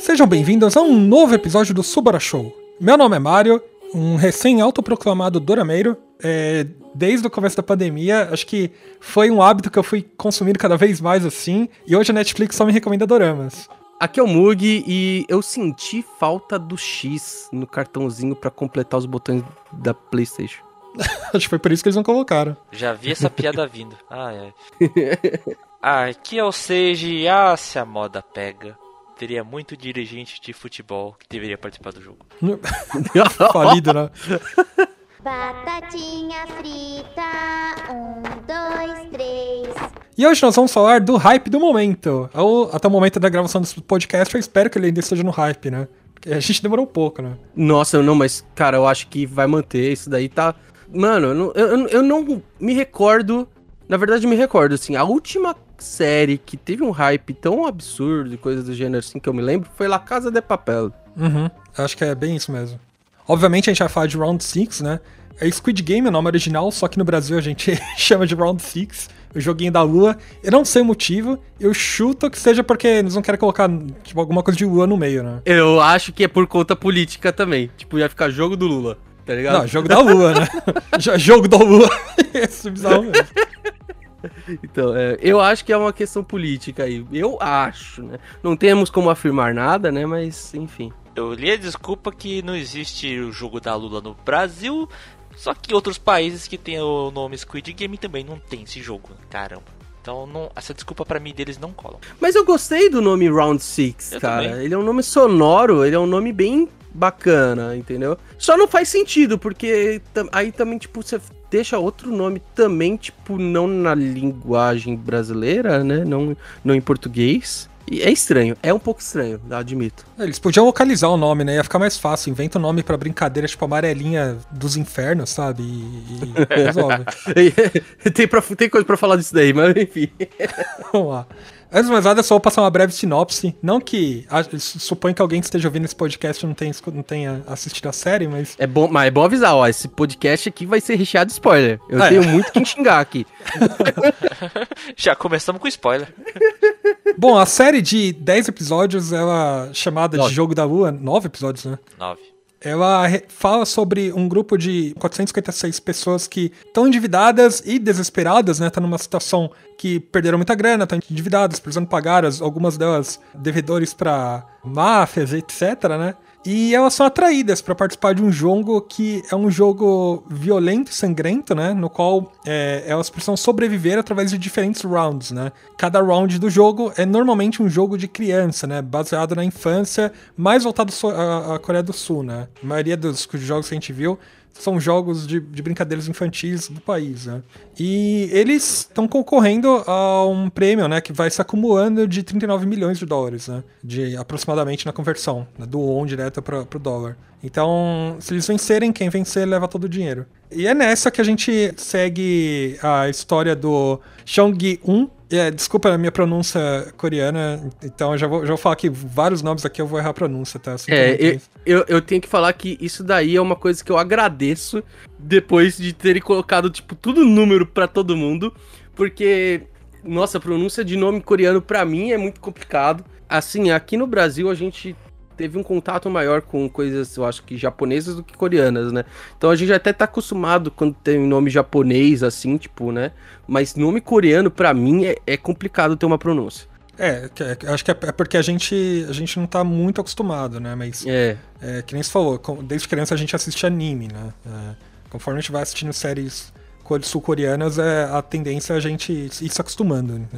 Sejam bem-vindos a um novo episódio do Subara Show. Meu nome é Mário, um recém-autoproclamado dorameiro. É, desde o começo da pandemia, acho que foi um hábito que eu fui consumindo cada vez mais assim, e hoje a Netflix só me recomenda doramas. Aqui é o Mug e eu senti falta do X no cartãozinho pra completar os botões da PlayStation. acho que foi por isso que eles não colocaram. Já vi essa piada vindo. Ai, ai. Ah, aqui é o Seiji. Ah, se a moda pega. Teria muito dirigente de futebol que deveria participar do jogo. Falido, né? Batatinha frita, um, dois, três. E hoje nós vamos falar do hype do momento. Até o momento da gravação desse podcast, eu espero que ele ainda esteja no hype, né? Porque a gente demorou um pouco, né? Nossa, não, mas, cara, eu acho que vai manter. Isso daí tá. Mano, eu não, eu, eu não me recordo. Na verdade, me recordo, assim, a última série que teve um hype tão absurdo e coisas do gênero assim que eu me lembro foi La Casa de Papel. Uhum, acho que é bem isso mesmo. Obviamente a gente vai falar de Round 6, né? É Squid Game o nome original, só que no Brasil a gente chama de Round 6, o joguinho da lua. Eu não sei o motivo, eu chuto que seja porque eles não querem colocar tipo, alguma coisa de lua no meio, né? Eu acho que é por conta política também. Tipo, ia ficar jogo do Lula, tá ligado? Não, jogo da lua, né? Jo- jogo da lua. Esse é bizarro mesmo. Então, é, eu acho que é uma questão política aí. Eu acho, né? Não temos como afirmar nada, né? Mas, enfim. Eu li a desculpa que não existe o jogo da Lula no Brasil. Só que outros países que tem o nome Squid Game também não tem esse jogo. Caramba. Então não- essa desculpa pra mim deles não colam. Mas eu gostei do nome Round Six, Eu cara. também. Ele é um nome sonoro, ele é um nome bem bacana, entendeu? Só não faz sentido, porque aí também, tipo, você deixa outro nome também, tipo, não na linguagem brasileira, né? Não, não em português. E é estranho, é um pouco estranho, admito. Eles podiam localizar o nome, né? Ia ficar mais fácil. Inventa um nome pra brincadeira, tipo amarelinha dos infernos, sabe? E, e resolve. tem, pra- tem coisa pra falar disso daí, mas enfim. Vamos lá. Antes de mais nada, só vou passar uma breve sinopse. Não que. a- Suponho que alguém que esteja ouvindo esse podcast não tenha, não tenha assistido a série, mas. É bom, mas é bom avisar, ó, esse podcast aqui vai ser recheado de spoiler. Eu Ah, é. tenho muito que xingar aqui. Já começamos com spoiler. Bom, a série de 10 episódios, ela chamada de Nove. Jogo da Lua, 9 episódios, né? 9. Ela fala sobre um grupo de 456 pessoas que estão endividadas e desesperadas, né? Tá numa situação que perderam muita grana, estão endividadas, precisando pagar as- algumas delas devedores para máfias, etc, né? E elas são atraídas para participar de um jogo que é um jogo violento sangrento, né? No qual é, elas precisam sobreviver através de diferentes rounds, né? Cada round do jogo é normalmente um jogo de criança, né? Baseado na infância, mais voltado à Coreia do Sul, né? A maioria dos jogos que a gente viu são jogos de, de brincadeiras infantis do país, né? E eles estão concorrendo a um prêmio, né? Que vai se acumulando de 39 milhões de dólares, né? De aproximadamente na conversão, né, do won direto para o dólar. Então, se eles vencerem, quem vencer leva todo o dinheiro. E é nessa que a gente segue a história do Chong-un. É, desculpa a minha pronúncia coreana, então eu já vou, já vou falar que vários nomes aqui eu vou errar a pronúncia, tá? Sinto É, eu, eu, eu tenho que falar que isso daí é uma coisa que eu agradeço depois de terem colocado, tipo, tudo número pra todo mundo, porque, nossa, a pronúncia de nome coreano pra mim é muito complicado. Assim, aqui no Brasil a gente teve um contato maior com coisas, eu acho que japonesas do que coreanas, né? Então a gente até tá acostumado quando tem nome japonês, assim, tipo, né? Mas nome coreano, pra mim, é, é complicado ter uma pronúncia. É, que- acho que é é porque a gente, a gente não tá muito acostumado, né? Mas, É. é, que nem você falou, desde criança a gente assiste anime, né? É, conforme a gente vai assistindo séries co- sul-coreanas, é, a tendência é a gente ir se acostumando, né?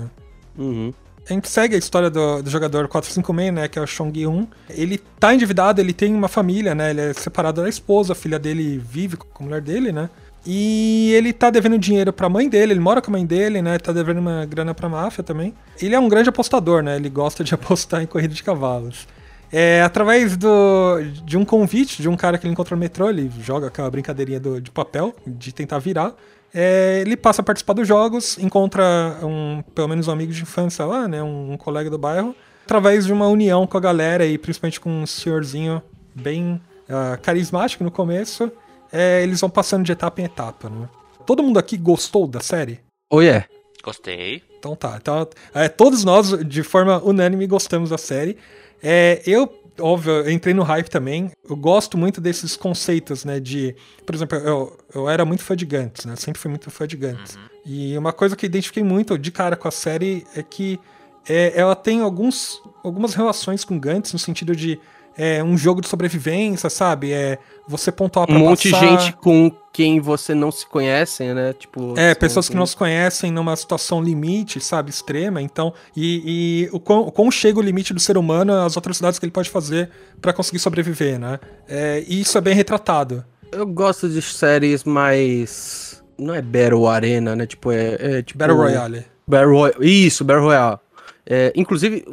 Uhum. A gente segue a história do, do jogador 456, né, que é o Chong Un. Ele tá endividado, ele tem uma família, né, ele é separado da esposa, a filha dele vive com a mulher dele, né. E ele tá devendo dinheiro pra mãe dele, ele mora com a mãe dele, né, tá devendo uma grana pra máfia também. Ele é um grande apostador, né, ele gosta de apostar em corrida de cavalos. É, através do, de um convite de um cara que ele encontrou no metrô, ele joga aquela brincadeirinha do, de papel, de tentar virar. É, ele passa a participar dos jogos, encontra um, pelo menos um amigo de infância lá, né, um, um colega do bairro, através de uma união com a galera e principalmente com um senhorzinho bem ah, carismático no começo, é, eles vão passando de etapa em etapa, né. Todo mundo aqui gostou da série? Oh, yeah. Gostei. Então tá. Então, é, todos nós, de forma unânime, gostamos da série. É, eu, óbvio, eu entrei no hype também. Eu gosto muito desses conceitos, né? De. Por exemplo, eu, eu era muito fã de Gantz, né? Sempre fui muito fã de Gantz. E uma coisa que eu identifiquei muito de cara com a série é que é, ela tem alguns, algumas relações com Gantz, no sentido de é, um jogo de sobrevivência, sabe? É você pontuar pra Um monte de gente com quem você não se conhece, né? Tipo. É, são- pessoas que não se conhecem numa situação limite, sabe, extrema, então, e, e o, quão, o quão chega o limite do ser humano, as atrocidades que ele pode fazer pra conseguir sobreviver, né? É, e isso é bem retratado. Eu gosto de séries mais. Não é Battle Arena, né? Tipo, é. é tipo, Battle Royale. Battle. Isso, Battle Royale. É, inclusive,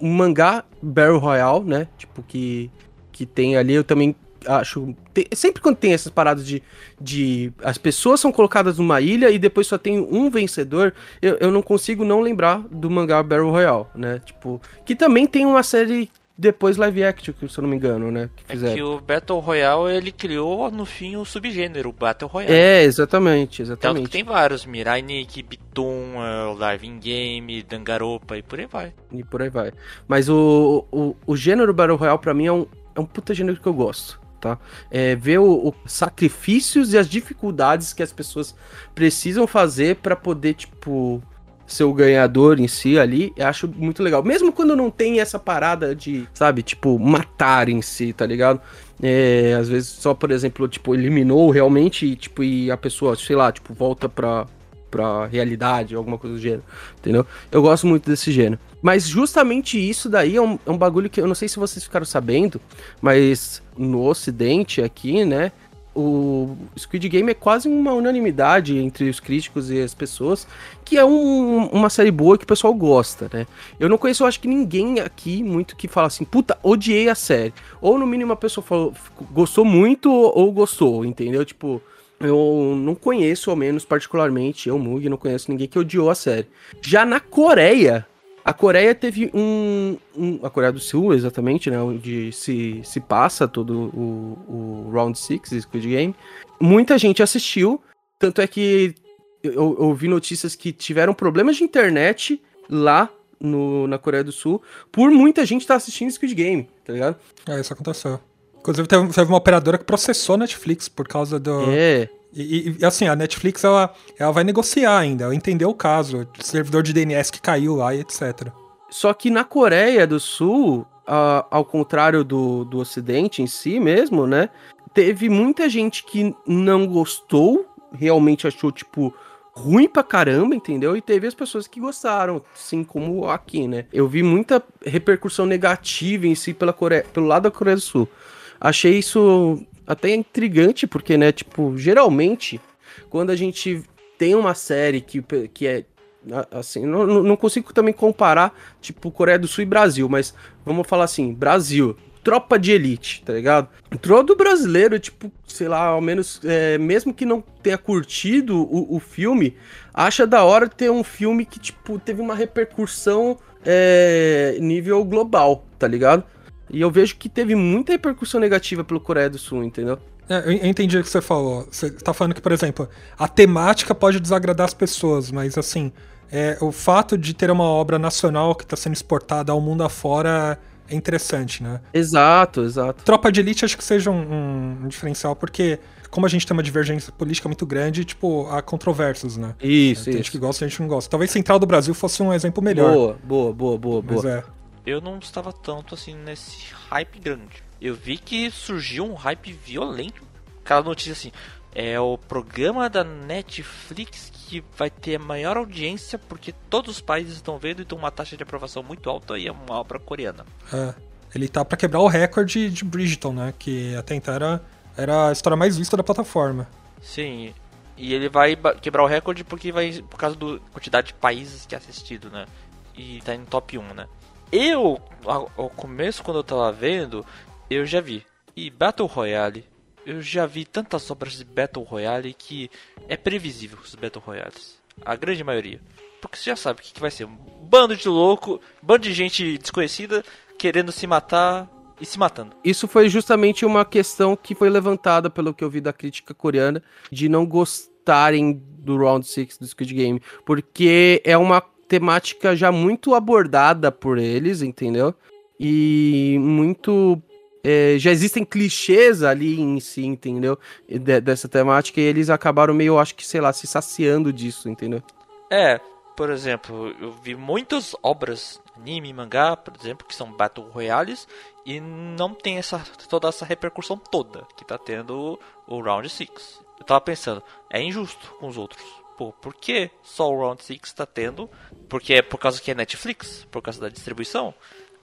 um, mangá Battle Royale, né? Tipo, que, que tem ali, eu também acho. tem- sempre quando tem essas paradas de, de. As pessoas são colocadas numa ilha e depois só tem um vencedor, eu, eu não consigo não lembrar do mangá Battle Royale, né? Tipo. Que também tem uma série depois live action, se eu não me engano, né? Que É fizeram. que o Battle Royale, ele criou no fim o subgênero, o Battle Royale. É, exatamente, Tanto exatamente. que tem vários, Mirai Nikki, Bitum, uh, Live in Game, Dangaropa e por aí vai. E por aí vai. Mas o, o, o gênero Battle Royale, pra mim, é um, é um puta gênero que eu gosto, tá? É ver o, o sacrifícios e as dificuldades que as pessoas precisam fazer pra poder, tipo, ser o ganhador em si ali, eu acho muito legal. Mesmo quando não tem essa parada de, sabe, tipo, matar em si, tá ligado? É, às vezes só, por exemplo, tipo, eliminou realmente e, tipo, e a pessoa, sei lá, tipo, volta pra, pra realidade, alguma coisa do gênero, entendeu? Eu gosto muito desse gênero. Mas justamente isso daí é um, é um bagulho que eu não sei se vocês ficaram sabendo, mas no ocidente aqui, né, o Squid Game é quase uma unanimidade entre os críticos e as pessoas, que é um- uma série boa que o pessoal gosta, né? Eu não conheço, eu acho que ninguém aqui muito que fala assim, puta, odiei a série. Ou no mínimo a pessoa falou, gostou muito ou gostou, entendeu? Tipo, eu não conheço, ao menos particularmente, eu, Mug, não conheço ninguém que odiou a série. Já na Coreia, a Coreia teve um, um- A Coreia do Sul, exatamente, né? Onde se, se passa todo o, o Round 6, Squid Game. Muita gente assistiu, tanto é que eu, eu ouvi notícias que tiveram problemas de internet lá no, na Coreia do Sul por muita gente estar assistindo Squid Game, tá ligado? É, isso aconteceu. Inclusive, teve, teve uma operadora que processou a Netflix por causa do. É. E, e- e, assim, a Netflix ela, ela vai negociar ainda, ela entendeu o caso, o servidor de DNS que caiu lá e etc. Só que na Coreia do Sul, a- ao contrário do, do Ocidente em si mesmo, né? Teve muita gente que não gostou, realmente achou, tipo, ruim pra caramba, entendeu? E teve as pessoas que gostaram, assim como aqui, né? Eu vi muita repercussão negativa em si pela Coreia, pelo lado da Coreia do Sul. Achei isso até intrigante, porque, né, tipo, geralmente, quando a gente tem uma série que, que é assim, não não consigo também comparar, tipo, Coreia do Sul e Brasil, mas vamos falar assim, Brasil, tropa de elite, tá ligado? Todo brasileiro, tipo, sei lá, ao menos, é, mesmo que não tenha curtido o, o filme, acha da hora ter um filme que, tipo, teve uma repercussão é, nível global, tá ligado? E eu vejo que teve muita repercussão negativa pelo Coreia do Sul, entendeu? É, eu entendi o que você falou. Você tá falando que, por exemplo, a temática pode desagradar as pessoas, mas assim, é, o fato de ter uma obra nacional que está sendo exportada ao mundo afora é interessante, né? Exato, exato. Tropa de Elite acho que seja um, um diferencial, porque como a gente tem uma divergência política muito grande, tipo, há controvérsias, né? Isso, tem gente que isso. gosta, tem gente que não gosta. Talvez Central do Brasil fosse um exemplo melhor. Boa, boa, boa, boa, Mas boa. é. Eu não estava tanto assim nesse hype grande. Eu vi que surgiu um hype violento. Aquela notícia assim: é o programa da Netflix que vai ter maior audiência porque todos os países estão vendo e tem uma taxa de aprovação muito alta e é uma obra coreana. É. Ele tá pra quebrar o recorde de Bridgeton, né? Que até então era, era a história mais vista da plataforma. Sim, e ele vai quebrar o recorde porque vai por causa da quantidade de países que é assistido, né? E tá em top 1, né? Eu, ao ao começo, quando eu tava vendo, eu já vi. E Battle Royale, eu já vi tantas obras de Battle Royale que é previsível os Battle Royales. A grande maioria. Porque você já sabe o que, que vai ser. Um bando de louco, bando de gente desconhecida querendo se matar e se matando. Isso foi justamente uma questão que foi levantada pelo que eu vi da crítica coreana de não gostar gostarem do Round 6 do Squid Game, porque é uma temática já muito abordada por eles, entendeu? E muito. É, já existem clichês ali em si, entendeu? De- dessa temática, e eles acabaram meio, acho que, sei lá, se saciando disso, entendeu? É, por exemplo, eu vi muitas obras, anime, mangá, por exemplo, que são Battle Royales e não tem essa, toda essa repercussão toda que tá tendo o Round 6. Eu tava pensando, é injusto com os outros. Pô, por que só o Round 6 tá tendo? Porque é por causa que é Netflix? Por causa da distribuição?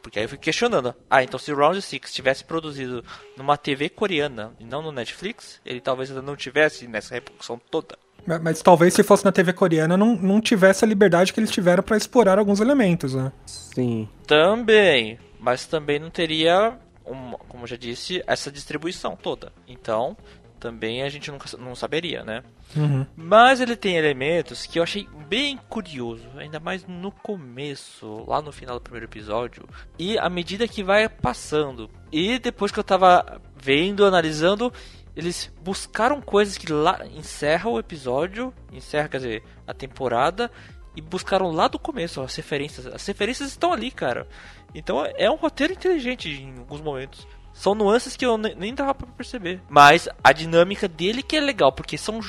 Porque aí eu fico questionando. Ah, então se o Round 6 tivesse produzido numa TV coreana e não no Netflix, ele talvez ainda não tivesse nessa repercussão toda. Mas, mas talvez se fosse na TV coreana não, não tivesse a liberdade que eles tiveram pra explorar alguns elementos, né? Sim. Também, mas também não teria, uma- como eu já disse, essa distribuição toda. Então, também a gente nunca não saberia, né? Uhum. Mas ele tem elementos que eu achei bem curioso, ainda mais no começo, lá no final do primeiro episódio, e à medida que vai passando. E depois que eu tava vendo, analisando, eles buscaram coisas que lá encerra o episódio, encerra, quer dizer, a temporada, e buscaram lá do começo as referências. As referências estão ali, cara. Então é um roteiro inteligente em alguns momentos. São nuances que eu ne- nem dava pra perceber. Mas a dinâmica dele que é legal, porque são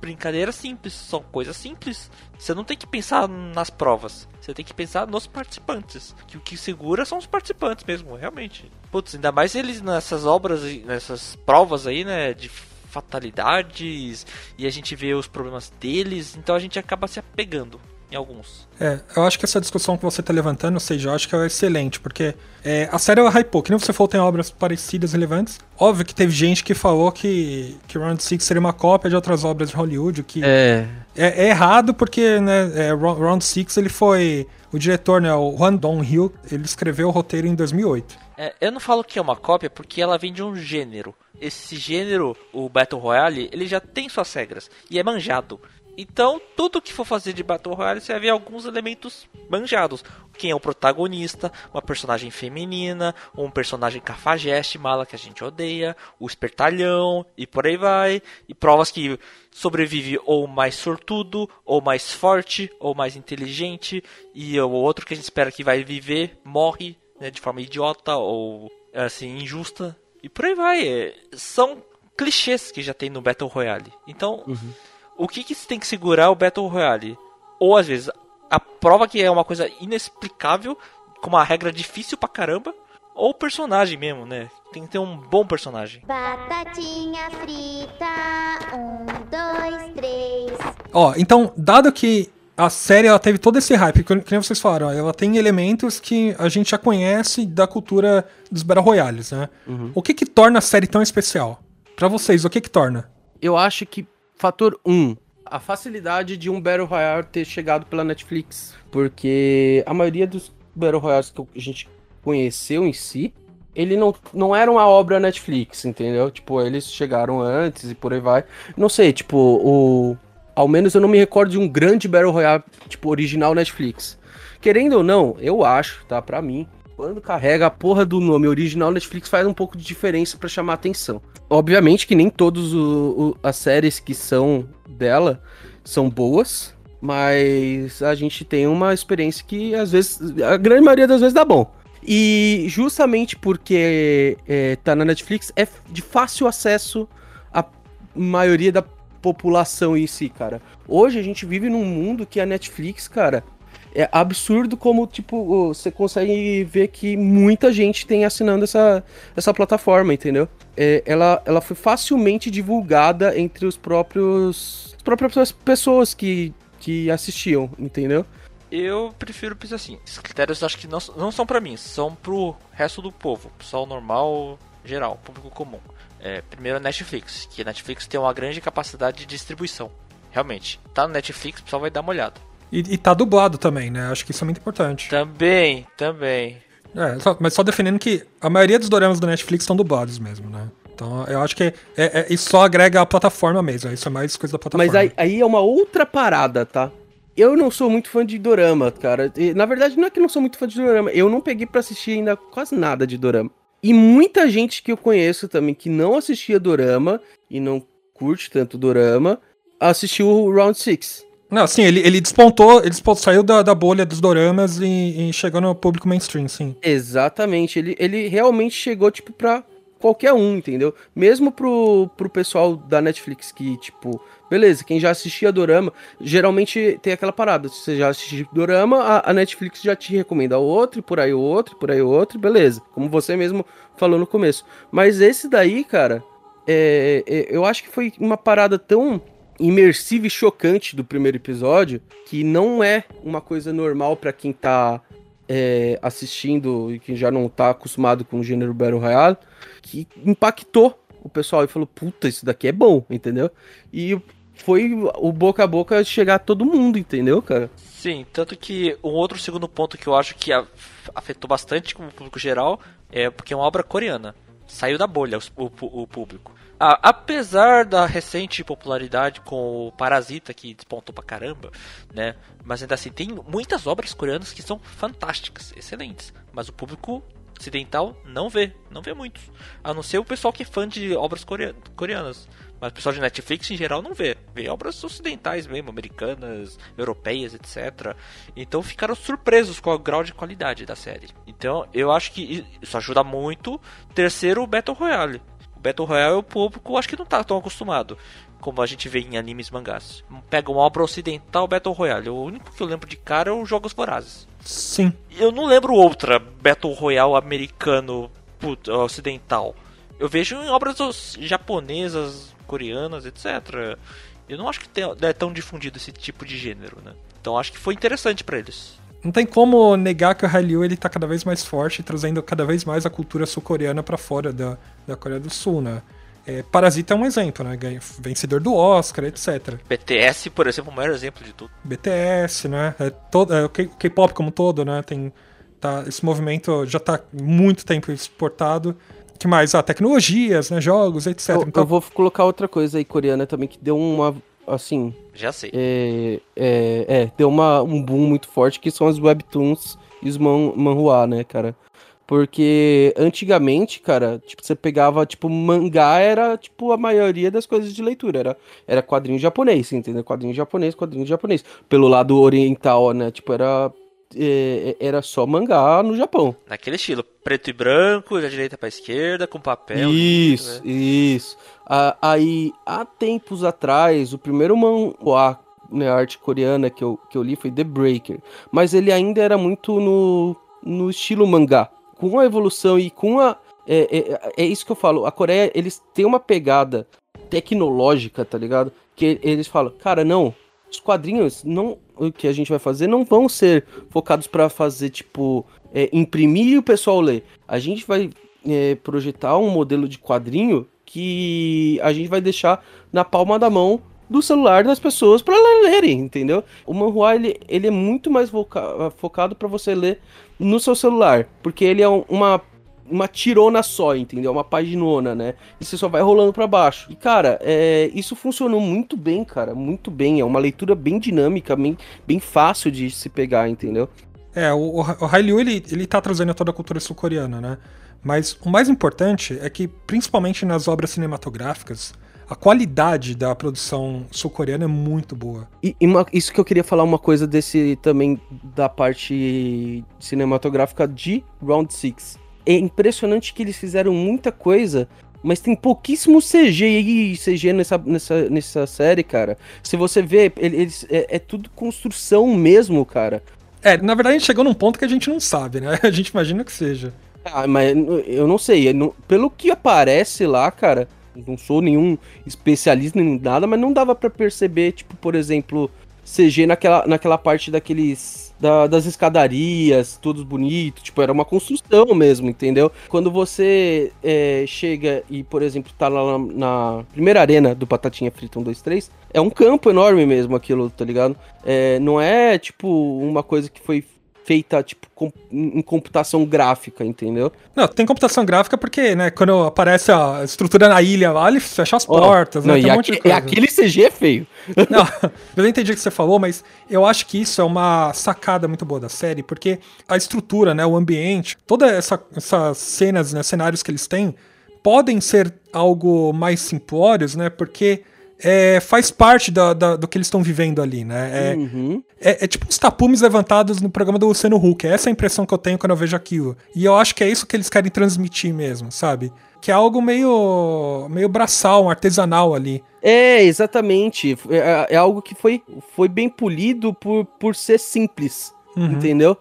brincadeiras simples, são coisas simples. Você não tem que pensar nas provas, você tem que pensar nos participantes. Que o que segura são os participantes mesmo, realmente. Putz, ainda mais eles nessas obras, nessas provas aí, né, de fatalidades, e a gente vê os problemas deles, então a gente acaba se apegando em alguns. É, eu acho que essa discussão que você tá levantando, ou seja, eu acho que é excelente, porque é, a série ela hypou, que nem você falou, tem obras parecidas, relevantes. Óbvio que teve gente que falou que, que Round 6 seria uma cópia de outras obras de Hollywood, o que É. é, é errado porque, né, é, Ro- Round 6 ele foi... O diretor, né, o Juan Dong-Hill, ele escreveu o roteiro em 2008. É, eu não falo que é uma cópia porque ela vem de um gênero. Esse gênero, o Battle Royale, ele já tem suas regras e é manjado. Então, tudo que for fazer de Battle Royale, você vai ver alguns elementos manjados. Quem é o protagonista, uma personagem feminina, um personagem cafajeste, mala que a gente odeia, o espertalhão e por aí vai. E provas que sobrevive ou mais sortudo, ou mais forte, ou mais inteligente. E o outro que a gente espera que vai viver, morre né, de forma idiota ou assim injusta e por aí vai. É, São clichês que já tem no Battle Royale. Então, o que que tem que segurar o Battle Royale? Ou às vezes a prova que é uma coisa inexplicável, com uma regra difícil pra caramba, ou o personagem mesmo, né? Tem que ter um bom personagem. Batatinha frita, um, dois, três. Ó, então, dado que a série ela teve todo esse hype, que que nem vocês falaram, ó, ela tem elementos que a gente já conhece da cultura dos Battle Royales, né? O que que torna a série tão especial? Pra vocês, o que que torna? Eu acho que fator 1, um, a facilidade de um Battle Royale ter chegado pela Netflix. Porque a maioria dos Battle Royales que a gente conheceu em si, ele não, não era uma obra Netflix, entendeu? Tipo, eles chegaram antes e por aí vai. Não sei, tipo, o. Ao menos eu não me recordo de um grande Battle Royale, tipo, original Netflix. Querendo ou não, eu acho, tá? Pra mim, quando carrega a porra do nome original Netflix faz um pouco de diferença pra chamar atenção. Obviamente que nem todas as séries que são dela são boas, mas a gente tem uma experiência que às vezes, a grande maioria das vezes dá bom. E justamente porque é, tá na Netflix, é de fácil acesso à maioria da população em si, cara. Hoje a gente vive num mundo que a Netflix, cara, é absurdo como, tipo, você consegue ver que muita gente tem assinando essa, essa plataforma, entendeu? É, ela, ela foi facilmente divulgada entre os próprios. As próprias pessoas que, que assistiam, entendeu? Eu prefiro pensar assim, esses critérios acho que não, não são pra mim, são pro resto do povo, pessoal normal, geral, público comum. É, primeiro a Netflix, que a Netflix tem uma grande capacidade de distribuição. Realmente, tá no Netflix, o pessoal vai dar uma olhada. E, e tá dublado também, né? Acho que isso é muito importante. Também, também. É, só- mas só defendendo que a maioria dos doramas da Netflix estão dublados mesmo, né? Então eu acho que é, é- isso só agrega a plataforma mesmo. Isso é mais coisa da plataforma. Mas aí, aí é uma outra parada, tá? Eu não sou muito fã de dorama, cara. E, na verdade, não é que eu não sou muito fã de dorama. Eu não peguei pra assistir ainda quase nada de dorama. E muita gente que eu conheço também que não assistia dorama e não curte tanto dorama, assistiu o Round 6. Não, sim, ele, ele despontou, ele despontou, saiu da, da bolha dos doramas e, e chegou no público mainstream, sim. Exatamente, ele, ele realmente chegou, tipo, pra qualquer um, entendeu? Mesmo pro, pro pessoal da Netflix que, tipo, beleza, quem já assistia Dorama, geralmente tem aquela parada, se você já assistiu Dorama, a, a Netflix já te recomenda outro, por aí outro, por aí outro, beleza, como você mesmo falou no começo. Mas esse daí, cara, é, é, eu acho que foi uma parada tão imersiva e chocante do primeiro episódio que não é uma coisa normal para quem tá é, assistindo e quem já não tá acostumado com o gênero Battle Royale, que impactou o pessoal e falou: puta, isso daqui é bom, entendeu? E foi o boca a boca chegar a todo mundo, entendeu, cara? Sim, tanto que um outro segundo ponto que eu acho que afetou bastante com o público geral é porque é uma obra coreana. Saiu da bolha o, o, o público. Apesar da recente popularidade com o Parasita, que despontou pra caramba, né? Mas ainda assim, tem muitas obras coreanas que são fantásticas, excelentes. Mas o público ocidental não vê, não vê muitos. A não ser o pessoal que é fã de obras coreanas. Mas o pessoal de Netflix em geral não vê. Vê obras ocidentais mesmo, americanas, europeias, etc. Então ficaram surpresos com o grau de qualidade da série. Então eu acho que isso ajuda muito. Terceiro, Battle Royale. Battle Royale o público acho que não tá tão acostumado como a gente vê em animes e mangás. Pega uma obra ocidental Battle Royale. O único que eu lembro de cara é os Jogos Vorazes. Sim. Eu não lembro outra Battle Royale americano ocidental. Eu vejo em obras japonesas, coreanas, etc. Eu não acho que é tão difundido esse tipo de gênero, né? Então acho que foi interessante para eles. Não tem como negar que o Hallyu ele tá cada vez mais forte, trazendo cada vez mais a cultura sul-coreana para fora da, da Coreia do Sul, né? É, Parasita é um exemplo, né? Vencedor do Oscar, etc. BTS, por exemplo, é o maior exemplo de tudo. BTS, né? É todo, é, o K-pop como todo, né? Tem, tá, esse movimento já tá muito tempo exportado. que mais? Ah, tecnologias, né? Jogos, etc. Eu, então... eu vou colocar outra coisa aí coreana também que deu uma assim. Já sei. É, é, é, deu uma, um boom muito forte que são as webtoons e os man, manhua, né, cara? Porque antigamente, cara, tipo, você pegava, tipo, mangá era, tipo, a maioria das coisas de leitura. Era, era quadrinho japonês, entendeu? Quadrinho japonês, quadrinho japonês. Pelo lado oriental, né? Tipo, era é, é, era só mangá no Japão. Naquele estilo, preto e branco, da direita pra esquerda, com papel. Isso, né? isso. Ah, aí, há tempos atrás, o primeiro mangá, né, arte coreana que eu, que eu li foi The Breaker. Mas ele ainda era muito no, no estilo mangá. Com a evolução e com a. É, é, é isso que eu falo. A Coreia, eles têm uma pegada tecnológica, tá ligado? Que eles falam, cara, não, os quadrinhos não que a gente vai fazer não vão ser focados para fazer tipo é, imprimir e o pessoal ler. A gente vai é, projetar um modelo de quadrinho que a gente vai deixar na palma da mão do celular das pessoas para lerem, entendeu? O manhua ele, ele é muito mais focado para você ler no seu celular, porque ele é uma uma tirona só, entendeu? Uma paginona, né? E você só vai rolando para baixo. E, cara, é, isso funcionou muito bem, cara. Muito bem. É uma leitura bem dinâmica, bem, bem fácil de se pegar, entendeu? É, o, o Hallyu, ele, ele tá trazendo toda a cultura sul-coreana, né? Mas o mais importante é que, principalmente nas obras cinematográficas, a qualidade da produção sul-coreana é muito boa. E, e uma, isso que eu queria falar uma coisa desse também da parte cinematográfica de Round 6 é impressionante que eles fizeram muita coisa, mas tem pouquíssimo CG CG nessa, nessa, nessa série, cara. Se você vê, eles, é, é tudo construção mesmo, cara. É, na verdade a gente chegou num ponto que a gente não sabe, né? A gente imagina que seja. Ah, mas eu não sei. pelo que aparece lá, cara, não sou nenhum especialista nem nada, mas não dava para perceber, tipo, por exemplo, CG naquela, naquela parte daqueles. Da, das escadarias, todos bonitos, tipo, era uma construção mesmo, entendeu? Quando você é, chega e, por exemplo, tá lá na, na, primeira arena do Batatinha Frita 1, 2, 3, é um campo enorme mesmo aquilo, tá ligado? É, não é, tipo, uma coisa que foi feita, tipo, com, em computação gráfica, entendeu? Não, tem computação gráfica porque, né, quando aparece a estrutura na ilha lá, ele fecha as oh, portas, não, né? Tem um monte de coisa. aquele CG é feio. Não, eu entendi o que você falou, mas eu acho que isso é uma sacada muito boa da série, porque a estrutura, né, o ambiente, todas essa, essas cenas, né, cenários que eles têm, podem ser algo mais simplórios, né, porque é, faz parte da, da- do que eles estão vivendo ali, né? É, Uhum. é, é tipo uns tapumes levantados no programa do Luciano Huck. Essa é a impressão que eu tenho quando eu vejo aquilo. E eu acho que é isso que eles querem transmitir mesmo, sabe? Que é algo meio, meio braçal, artesanal ali. É, exatamente. É, é algo que foi, foi bem polido por, por ser simples, Uhum. entendeu?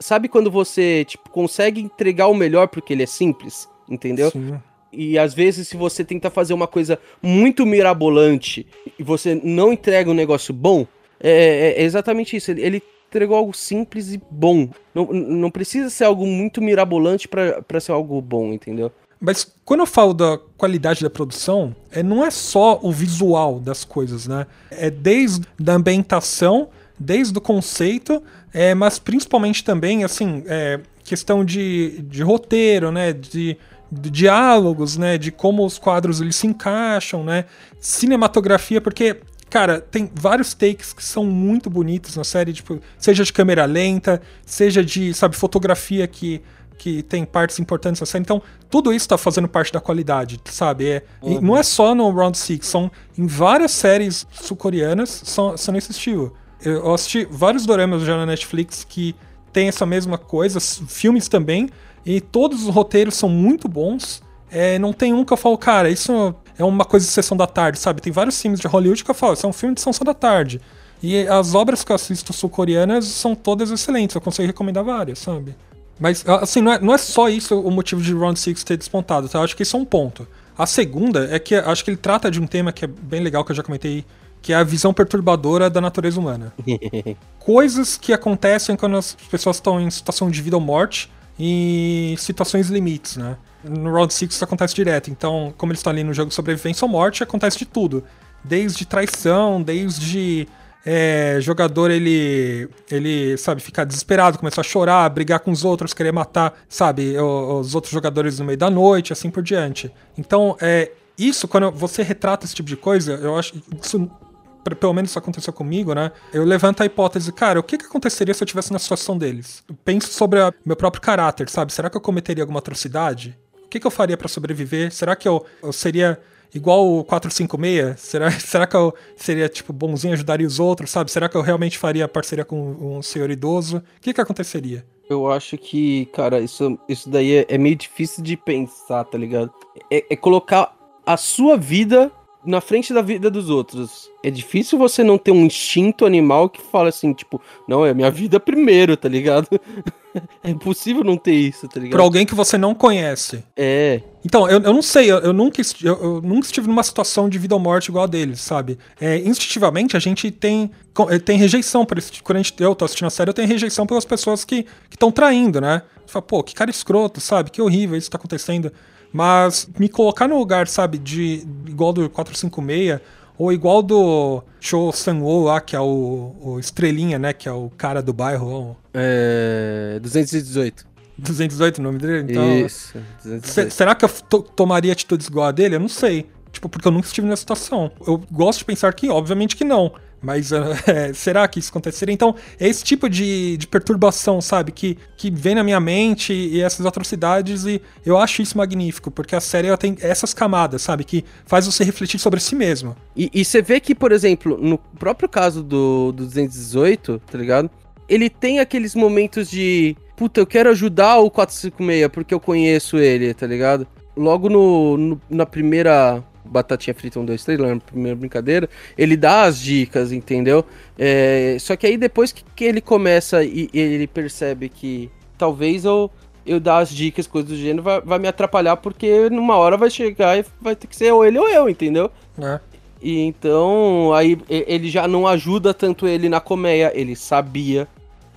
Sabe quando você, tipo, consegue entregar o melhor porque ele é simples, entendeu? Sim. E às vezes, se você tenta fazer uma coisa muito mirabolante e você não entrega um negócio bom, é, é exatamente isso. Ele, ele entregou algo simples e bom. Não, não precisa ser algo muito mirabolante pra ser algo bom, entendeu? Mas quando eu falo da qualidade da produção, é, não é só o visual das coisas, né? É desde a ambientação, desde o conceito, é, mas principalmente também, assim, é, questão de, de roteiro, né? De, de diálogos, né? De como os quadros eles se encaixam, né? Cinematografia, porque Cara, tem vários takes que são muito bonitos na série, tipo, seja de câmera lenta, seja de, sabe, fotografia que, que tem partes importantes da série. Então, tudo isso tá fazendo parte da qualidade, sabe? É, e não é só no Round Six, são em várias séries sul-coreanas são, são nesse estilo. Eu assisti vários doramas já na Netflix que tem essa mesma coisa, filmes também, e todos os roteiros são muito bons. É, não tem um que eu falo, cara, isso é uma coisa de sessão da tarde, sabe? Tem vários filmes de Hollywood que eu falo, isso é um filme de sessão da tarde. E as obras que eu assisto sul-coreanas são todas excelentes, eu consigo recomendar várias, sabe? Mas, assim, não é, não é só isso o motivo de Round 6 ter despontado, tá? Eu acho que isso é um ponto. A segunda é que eu acho que ele trata de um tema que é bem legal, que eu já comentei, que é a visão perturbadora da natureza humana. Coisas que acontecem quando as pessoas estão em situação de vida ou morte e situações limites, né? No Round 6 isso acontece direto. Então, como eles estão ali no jogo sobrevivência ou morte, acontece de tudo. Desde traição, desde é, jogador ele, ele, sabe, ficar desesperado, começar a chorar, brigar com os outros, querer matar, sabe, o- os outros jogadores no meio da noite, assim por diante. Então, é, isso, quando você retrata esse tipo de coisa, eu acho isso P- pelo menos isso aconteceu comigo, né? Eu levanto a hipótese, cara, o que, que aconteceria se eu tivesse na situação deles? Eu penso sobre o meu próprio caráter, sabe? Será que eu cometeria alguma atrocidade? O que, que eu faria pra sobreviver? Será que eu, eu seria igual o 456? Será, será que eu seria, tipo, bonzinho, ajudaria os outros, sabe? Será que eu realmente faria parceria com um senhor idoso? O que, que aconteceria? Eu acho que, cara, isso, isso daí é, é meio difícil de pensar, tá ligado? É, é colocar a sua vida na frente da vida dos outros. É difícil você não ter um instinto animal que fala assim, tipo, não, é minha vida primeiro, tá ligado? é impossível não ter isso, tá ligado? Pra alguém que você não conhece. É, Então, eu, eu não sei, eu, eu nunca, eu, eu nunca estive numa situação de vida ou morte igual a deles, sabe? É, instintivamente, a gente tem, eh, tem rejeição por isso. Quando a gente, eu tô assistindo a série, eu tenho rejeição pelas pessoas que estão traindo, né? Você fala, pô, que cara escroto, sabe? Que horrível isso tá acontecendo. Mas me colocar no lugar, sabe, de igual do 456, ou igual do Cho Sang-woo lá, que é o, o Estrelinha, né? Que é o cara do bairro, é 218. 218 o nome dele. Então, Isso, Se- 218. será que eu to- tomaria atitudes igual a dele? Eu não sei. Tipo, porque eu nunca estive nessa situação. Eu gosto de pensar que, obviamente, que não. Mas eh, será que isso aconteceria? Então, é esse tipo de, de perturbação, sabe? Que, que vem na minha mente e essas atrocidades. E eu acho isso magnífico, porque a série ela tem essas camadas, sabe? Que faz você refletir sobre si mesmo. E, e você vê que, por exemplo, no próprio caso do, do 218, tá ligado? Ele tem aqueles momentos de. Puta, eu quero ajudar o 456 porque eu conheço ele, tá ligado? Logo no, no- na primeira Batatinha Frita 1, 2, 3, lá na primeira brincadeira, ele dá as dicas, entendeu? É, só que aí depois que, que ele começa e, e ele percebe que talvez eu, eu dar as dicas, coisas do gênero, vai, vai me atrapalhar porque numa hora vai chegar e vai ter que ser ou ele ou eu, entendeu? Né? E então, aí ele já não ajuda tanto ele na colmeia, ele sabia.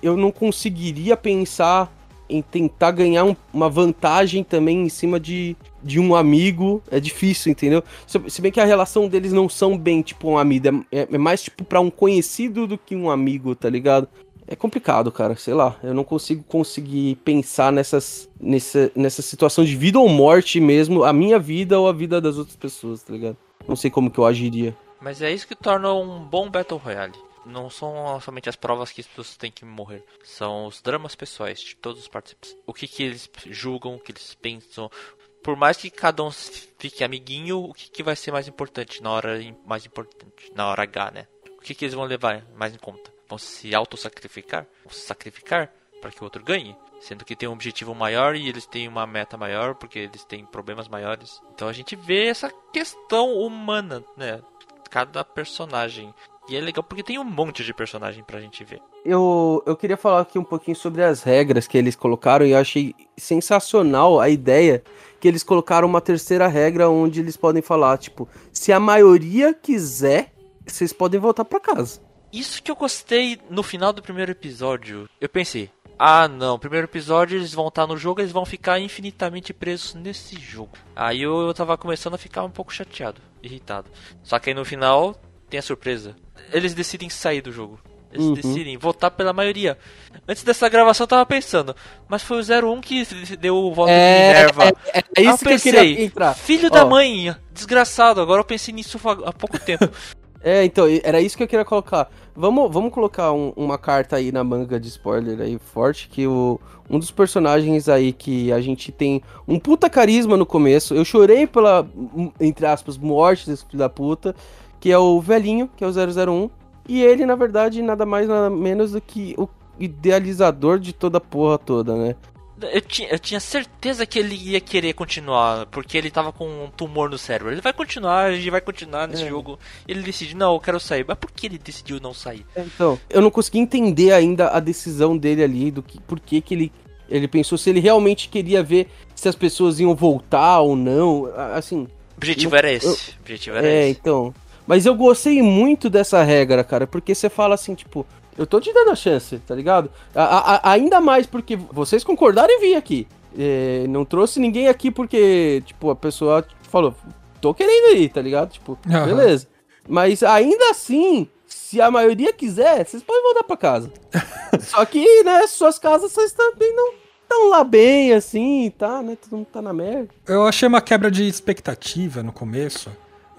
Eu não conseguiria pensar em tentar ganhar um- uma vantagem também em cima de, de um amigo. É difícil, entendeu? Se, bem que a relação deles não são bem tipo um amigo, é, é mais tipo pra um conhecido do que um amigo, tá ligado? É complicado, cara, sei lá. Eu não consigo conseguir pensar nessas, nessa, nessa situação de vida ou morte mesmo, a minha vida ou a vida das outras pessoas, tá ligado? Não sei como que eu agiria. Mas é isso que torna um bom Battle Royale. Não são somente as provas que as pessoas têm que morrer. São os dramas pessoais de todos os participantes. O que, que eles julgam, o que eles pensam, por mais que cada um fique amiguinho, o que, que vai ser mais importante na hora mais importante, na hora H, né? O que, que eles vão levar mais em conta? Vão se auto-sacrificar? Vão se sacrificar para que o outro ganhe? Sendo que tem um objetivo maior e eles têm uma meta maior, porque eles têm problemas maiores. Então a gente vê essa questão humana, né? Cada personagem. E é legal porque tem um monte de personagem pra gente ver. Eu, eu queria falar aqui um pouquinho sobre as regras que eles colocaram e eu achei sensacional a ideia que eles colocaram uma terceira regra onde eles podem falar, tipo, se a maioria quiser, vocês podem voltar para casa. Isso que eu gostei no final do primeiro episódio. Eu pensei, ah não, primeiro episódio eles vão estar no jogo, eles vão ficar infinitamente presos nesse jogo. Aí eu, eu tava começando a ficar um pouco chateado, irritado. Só que aí no final tem a surpresa. Eles decidem sair do jogo. Eles uhum. decidem votar pela maioria. Antes dessa gravação eu tava pensando, mas foi o 01 que deu o voto é, de Minerva. É, é, é isso eu pensei, que eu queria entrar. Filho da mãe, desgraçado, agora eu pensei nisso há pouco tempo. é, então, era isso que eu queria colocar. Vamos, vamos colocar um, uma carta aí na manga de spoiler aí forte, que o, um dos personagens aí que a gente tem um puta carisma no começo. Eu chorei pela, entre aspas, morte desse filho da puta, que é o velhinho, que é o 001 e ele, na verdade, nada mais nada menos do que o idealizador de toda a porra toda, né? Eu tinha, eu tinha certeza que ele ia querer continuar, porque ele tava com um tumor no cérebro. Ele vai continuar, a gente vai continuar nesse é. jogo. Ele decide, não, eu quero sair. Mas por que ele decidiu não sair? Então, eu não consegui entender ainda a decisão dele ali, do que, por que, que ele, ele pensou, se ele realmente queria ver se as pessoas iam voltar ou não. Assim. O objetivo era esse. Eu, o objetivo era é, esse. então. Mas eu gostei muito dessa regra, cara, porque você fala assim, tipo, eu tô te dando a chance, tá ligado? A, a, ainda mais porque vocês concordaram em vir aqui. É, não trouxe ninguém aqui porque, tipo, a pessoa falou, tô querendo ir, tá ligado? Tipo, uhum. beleza. Mas ainda assim, se a maioria quiser, vocês podem voltar pra casa. Só que, né, suas casas vocês também não estão lá bem, assim, tá, né? Todo mundo tá na merda. Eu achei uma quebra de expectativa no começo.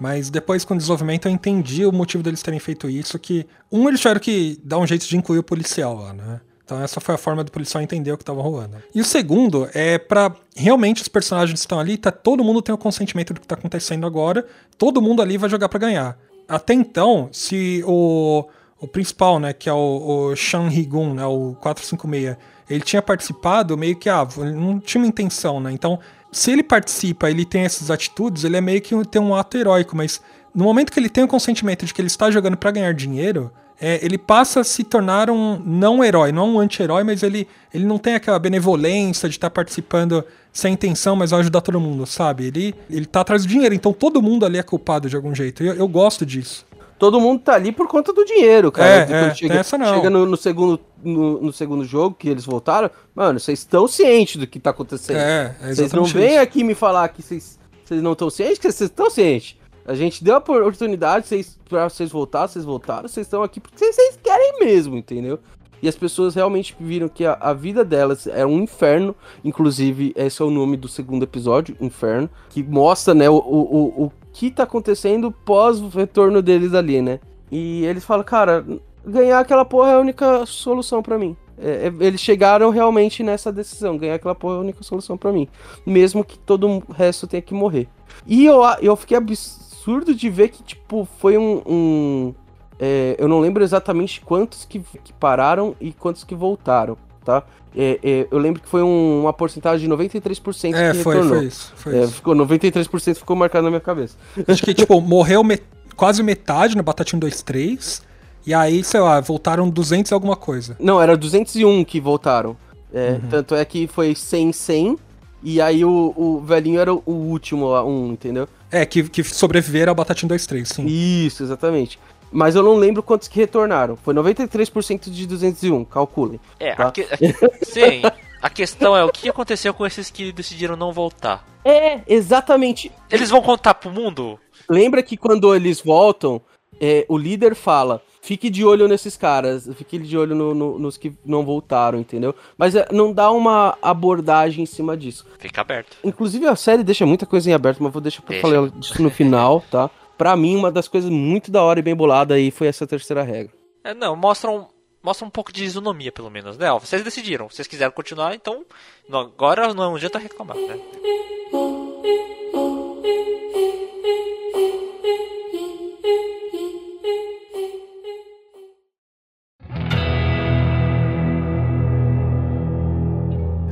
Mas depois, com o desenvolvimento, eu entendi o motivo deles terem feito isso, que, um, eles tiveram que dar um jeito de incluir o policial lá, né? Então essa foi a forma do policial entender o que estava rolando. E o segundo é para realmente os personagens que estão ali, tá, todo mundo tem o consentimento do que está acontecendo agora, todo mundo ali vai jogar para ganhar. Até então, se o, o principal, né, que é o, o Shan Higun, né, o 456, ele tinha participado meio que, ah, não tinha uma intenção, né? Então se ele participa, ele tem essas atitudes, ele é meio que tem um ato heróico, mas no momento que ele tem o consentimento de que ele está jogando para ganhar dinheiro, é, ele passa a se tornar um não herói, não um anti-herói, mas ele, ele não tem aquela benevolência de estar tá participando sem intenção, mas vai ajudar todo mundo, sabe? Ele, ele tá atrás do dinheiro, então todo mundo ali é culpado de algum jeito. Eu, eu gosto disso todo mundo tá ali por conta do dinheiro, cara. É, é, chega, essa não. chega no, no segundo, no, no, segundo jogo que eles voltaram, mano, vocês estão cientes do que tá acontecendo. É, é Vocês não vêm aqui me falar que vocês não estão cientes, que vocês estão cientes. A gente deu a oportunidade vocês, pra vocês voltarem, vocês voltaram, vocês estão aqui porque vocês querem mesmo, entendeu? E as pessoas realmente viram que a, a, vida delas é um inferno. Inclusive, esse é o nome do segundo episódio, Inferno. Que mostra, né, o, o, o que tá acontecendo pós o retorno deles ali, né? E eles falam, cara, ganhar aquela porra é a única solução para mim. É, é, eles chegaram realmente nessa decisão, ganhar aquela porra é a única solução para mim. Mesmo que todo o resto tenha que morrer. E eu, eu fiquei absurdo de ver que, tipo, foi um. um é, eu não lembro exatamente quantos que, que pararam e quantos que voltaram, tá? É, é, eu lembro que foi um, uma porcentagem de 93% é, que foi, retornou. Foi isso, foi é, isso. Ficou, 93% ficou marcado na minha cabeça. Acho que, tipo, morreu me quase metade no Batatinho 2.3. E aí, sei lá, voltaram 200 e alguma coisa. Não, era 201 que voltaram. É, uhum. Tanto é que foi 100, 100. E aí o, o velhinho era o último, um, entendeu? É, que, que sobreviveram ao Batatinho 2.3, sim. Isso, exatamente. Mas eu não lembro quantos que retornaram. Foi 93% de 201, calculem. É, tá? a que, sim. A questão é o que aconteceu com esses que decidiram não voltar. É, exatamente. Eles vão contar pro mundo? Lembra que quando eles voltam, é, o líder fala: fique de olho nesses caras, fique de olho no, no, nos que não voltaram, entendeu? Mas é, não dá uma abordagem em cima disso. Fica aberto. Inclusive a série deixa muita coisa em aberto, mas vou deixar pra deixa. falar disso no final, tá? Pra mim, uma das coisas muito da hora e bem bolada aí foi essa terceira regra. É, não, mostram mostra um pouco de isonomia, pelo menos, né? Ó, vocês decidiram, vocês quiseram continuar, então agora não adianta reclamar, né?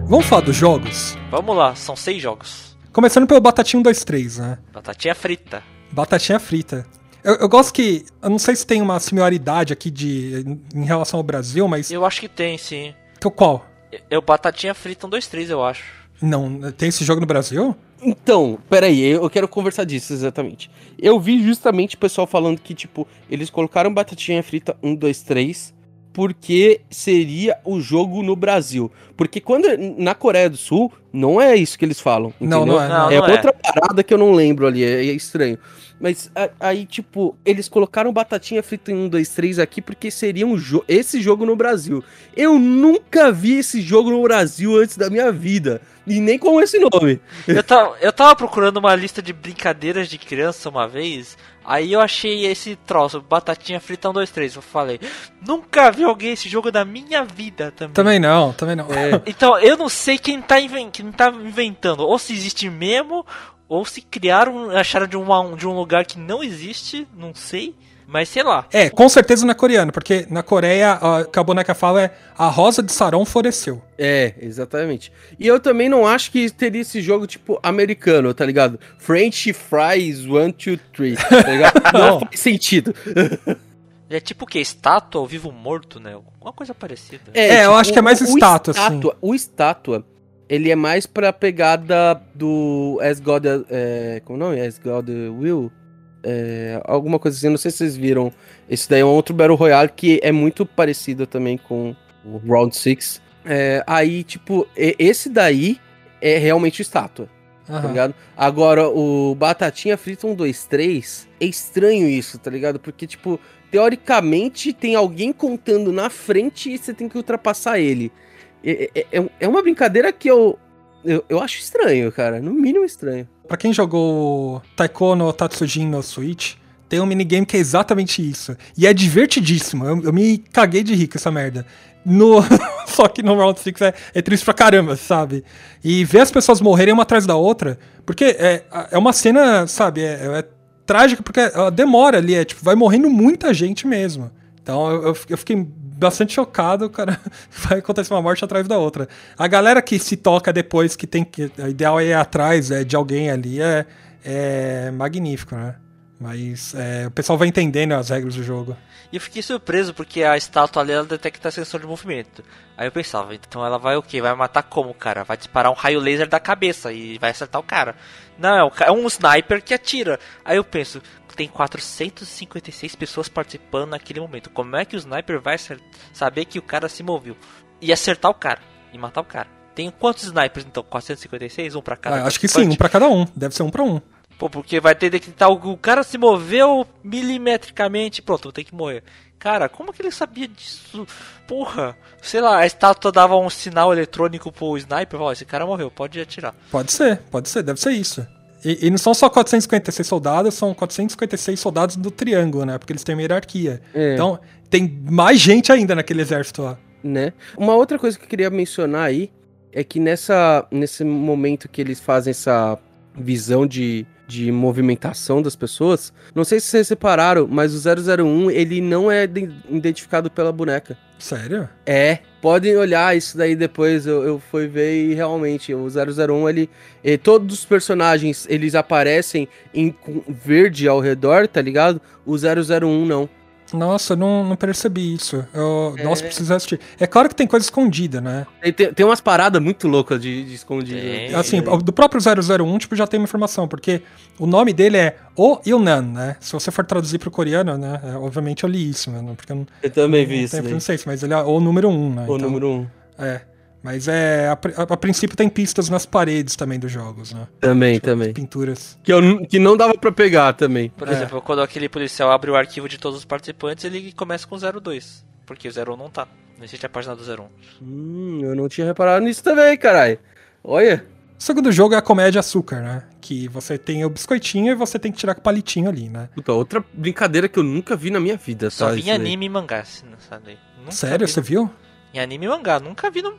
Vamos falar dos jogos? Vamos lá, são seis jogos. Começando pelo Batatinha 1, 2, 3, né? Batatinha frita. Batatinha frita. Eu, eu gosto que. Eu não sei se tem uma similaridade aqui de, em relação ao Brasil, mas. Eu acho que tem, sim. que- Qual? Eu Batatinha frita um, dois, três, eu acho. Não, tem esse jogo no Brasil? Então, peraí, eu quero conversar disso exatamente. Eu vi justamente o pessoal falando que, tipo, eles colocaram batatinha frita 1, 2, 3 porque seria o jogo no Brasil. Porque quando na Coreia do Sul, não é isso que eles falam. Não, entendeu? não é. Não, é não é. outra parada que eu não lembro ali, é, é estranho. Mas a- aí, tipo, eles colocaram batatinha frita em 1, 2, 3 aqui porque seria um jo esse jogo no Brasil. Eu nunca vi esse jogo no Brasil antes da minha vida. E nem com esse nome. Eu tava, eu tava procurando uma lista de brincadeiras de criança uma vez. Aí eu achei esse troço, batatinha frita 1, 2, 3. Eu falei, nunca vi alguém esse jogo na minha vida também. Também não, também não. É. Então eu não sei quem tá, quem tá inventando. Ou se existe mesmo, ou se criaram, acharam de, uma, de um lugar que não existe, não sei. Mas sei lá. É, com certeza na coreana, porque na Coreia a, que a boneca fala é a rosa de Saron floresceu. É, exatamente. E eu também não acho que teria esse jogo, tipo, americano, tá ligado? French fries, one, two, three, tá ligado? não Não. faz sentido. É tipo o que? Estátua ao vivo morto, né? Alguma coisa parecida. É, eu acho que é mais estátua, assim. estátua, O estátua, ele é mais pra pegada do As God, é, como não é? As God Will? É, alguma coisa assim, não sei se vocês viram. Esse daí é um outro Battle Royale que é muito parecido também com o Round 6. É, aí, tipo, esse daí é realmente estátua. tá Aham. ligado? Agora, o Batatinha Frita 1, 2, 3, é estranho isso, tá ligado? Porque, tipo, teoricamente tem alguém contando na frente e você tem que ultrapassar ele. É, é- é- é uma brincadeira que eu, eu, eu acho estranho, cara. No mínimo estranho. Pra quem jogou Taiko no Tatsujin no Switch, tem um minigame que é exatamente isso. E é divertidíssimo. Eu, eu me caguei de rir com essa merda. No... Só que no Round 6 é, é triste pra caramba, sabe? E ver as pessoas morrerem uma atrás da outra. Porque é, é uma cena, sabe? É, é trágica porque ela demora ali. É tipo, vai morrendo muita gente mesmo. Então eu eu fiquei bastante chocado, cara. Vai acontecer uma morte atrás da outra. A galera que se toca depois, que tem que. O ideal é ir atrás é, de alguém ali, é, é magnífico, né? Mas é, o pessoal vai entendendo as regras do jogo. E eu fiquei surpreso porque a estátua ali ela detecta sensor de movimento. Aí eu pensava, então ela vai o quê? Vai matar como, cara? Vai disparar um raio laser da cabeça e vai acertar o cara. Não, é, ca- é um sniper que atira. Aí eu penso, tem 456 pessoas participando naquele momento. Como é que o sniper vai saber que o cara se moveu? E acertar o cara. E matar o cara. Tem quantos snipers então? 456? Um pra cada? Ah, acho que sim, um pra cada um. Deve ser um pra um. Pô, porque vai ter que o o cara se moveu milimetricamente, pronto, vou ter que morrer. Cara, como que ele sabia disso? Porra, sei lá, a estátua dava um sinal eletrônico pro sniper, ó, esse cara morreu, pode atirar. Pode ser, pode ser, deve ser isso. E, e não são só 456 soldados, são 456 soldados do triângulo, né? Porque eles têm uma hierarquia. É. Então, tem mais gente ainda naquele exército lá. né? Uma outra coisa que eu queria mencionar aí é que nessa, nesse momento que eles fazem essa visão de, de movimentação das pessoas, não sei se vocês separaram, mas o 001 ele não é de- identificado pela boneca. Sério? É, podem olhar isso daí depois, eu, eu fui ver e realmente o 001 ele, eh, todos os personagens eles aparecem em verde ao redor, tá ligado? O 001 não. Nossa, eu não, não percebi isso. Eu, É. Nossa, preciso assistir. É claro que tem coisa escondida, né? Tem, tem, tem umas paradas muito loucas de, de escondido. Tem. Assim, do próprio 001, tipo, já tem uma informação, porque o nome dele é O Ilnan, né? Se você for traduzir pro coreano, né? é, obviamente eu li isso, né? Porque eu não, Eu também não vi isso. tenho daí. francês, mas ele é o número um, né? O Então, número 1. Um. É. Mas é. A, a- a princípio tem pistas nas paredes também dos jogos, né? Também, Tipo, também. Pinturas. Que, eu, que não dava pra pegar também. Por É. exemplo, quando aquele policial abre o arquivo de todos os participantes, ele começa com 02, porque o 01 não tá. Não existe a página do 01. Hum, eu não tinha reparado nisso também, caralho. Olha. O segundo jogo é a comédia açúcar, né? Que você tem o biscoitinho e você tem que tirar com o palitinho ali, né? Puta, outra brincadeira que eu nunca vi na minha vida. Só tá, vi daí. anime e mangá, se não sabe. Nunca Sério, vi você viu? Em anime e mangá, nunca vi no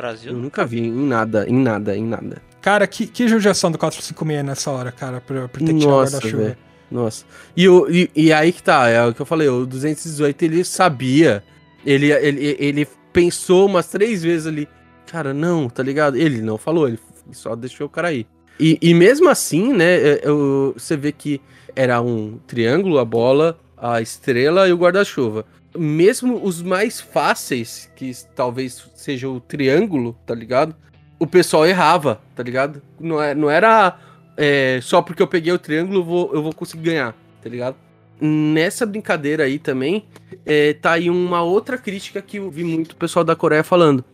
Brasil. Eu nunca vi em nada, em nada, em nada. Cara, que, que judiação do 456 nessa hora, cara, por, por ter que tirar o Nossa, guarda-chuva. Nossa. E, o, e, e aí que tá, é o que eu falei, o 218 ele sabia, ele, ele, ele pensou umas três vezes ali, cara, não, tá ligado? Ele não falou, ele só deixou o cara aí. E, e mesmo assim, né, é, eu- você vê que era um triângulo, a bola, a estrela e o guarda-chuva. Mesmo os mais fáceis, que talvez seja o triângulo, tá ligado? O pessoal errava, tá ligado? Não, é, não era é, só porque eu peguei o triângulo eu vou, eu vou conseguir ganhar, tá ligado? Nessa brincadeira aí também, é, tá aí uma outra crítica que eu vi muito o pessoal da Coreia falando.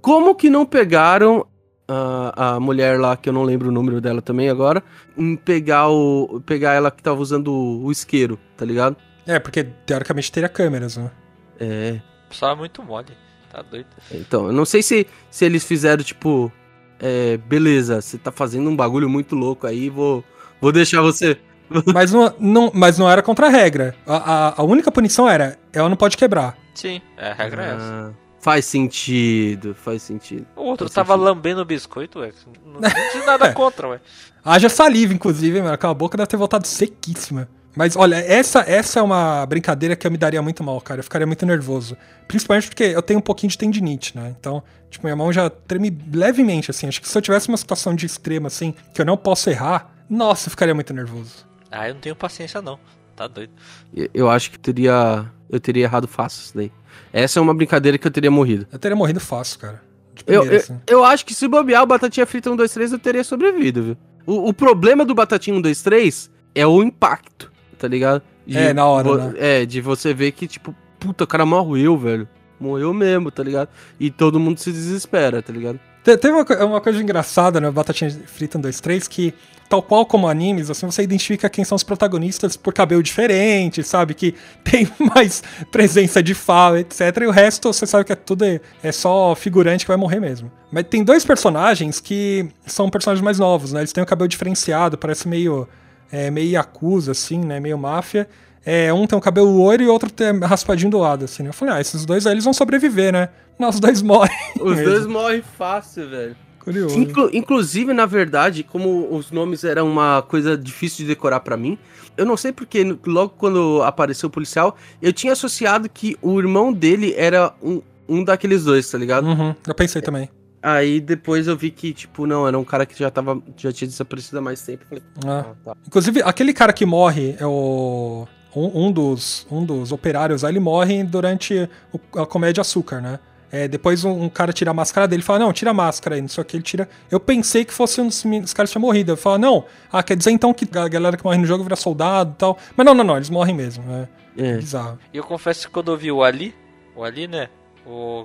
Como que não pegaram a, a mulher lá, que eu não lembro o número dela também agora, em pegar, o, pegar ela que tava usando o, o isqueiro, tá ligado? É, porque teoricamente teria câmeras, né? É. Só é muito mole. Tá doido. Então, eu não sei se, se eles fizeram, tipo, é, beleza, você tá fazendo um bagulho muito louco aí, vou, vou deixar você. Mas não, não, mas não era contra a regra. A, a, a única punição era, ela não pode quebrar. Sim, é, a regra é essa. Ah, faz sentido, faz sentido. O outro faz tava sentido. lambendo o biscoito, ué. Não, não tinha nada contra, ué. Haja saliva, inclusive, mano. Aquela boca deve ter voltado sequíssima. Mas olha, essa, essa é uma brincadeira que eu me daria muito mal, cara. Eu ficaria muito nervoso. Principalmente porque eu tenho um pouquinho de tendinite, né? Então, tipo, minha mão já treme levemente, assim. Acho que se eu tivesse uma situação de extrema, assim, que eu não posso errar, nossa, eu ficaria muito nervoso. Ah, eu não tenho paciência, não. Tá doido. Eu- Eu acho que teria, eu teria errado fácil isso daí. Essa é uma brincadeira que eu teria morrido. Eu teria morrido fácil, cara. Eu, primeira, eu, assim. eu acho que se bobear o Batatinha Frita 1, 2, 3, eu teria sobrevivido, viu? O, o problema do Batatinha 1, 2, 3 é o impacto, tá ligado? De É, na hora, né? É, de você ver que, tipo, puta, o cara morreu, velho. Morreu mesmo, tá ligado? E todo mundo se desespera, tá ligado? Te- Teve uma, uma coisa engraçada no Batatinha Frita 1, 2, 3 que, tal qual como animes, assim, você identifica quem são os protagonistas por cabelo diferente, sabe? Que tem mais presença de fala, etc. E o resto você sabe que é tudo é, é só figurante que vai morrer mesmo. Mas tem dois personagens que são personagens mais novos, né? Eles têm o cabelo diferenciado, parece meio, é, meio Yakuza, assim, né? Meio máfia. É, um tem um cabelo loiro e o outro tem raspadinho do lado, assim. né? Eu falei, ah, esses dois aí eles vão sobreviver, né? Não, os dois morrem. Os mesmo. dois morrem fácil, velho. Curioso. Inclu- inclusive, na verdade, como os nomes eram uma coisa difícil de decorar pra mim, eu não sei porque, no- logo quando apareceu o policial, eu tinha associado que o irmão dele era um, um daqueles dois, tá ligado? Uhum, eu pensei também. Aí depois eu vi que, tipo, não, era um cara que já tava. já tinha desaparecido há mais tempo. Falei, Ah. ah, tá. Inclusive, aquele cara que morre é o. Um, um dos, um dos operários lá, ele morre durante o- a comédia Açúcar, né? É, depois um, um cara tira a máscara dele e fala, não, tira a máscara aí, não sei o que, ele tira. Eu pensei que fosse um dos, meni- os caras que tinham morrido. Eu falo, não, ah, quer dizer então que a galera que morre no jogo vira soldado e tal. Mas não, não, não, eles morrem mesmo. É É. bizarro. E eu confesso que quando eu vi o Ali, o Ali, né? O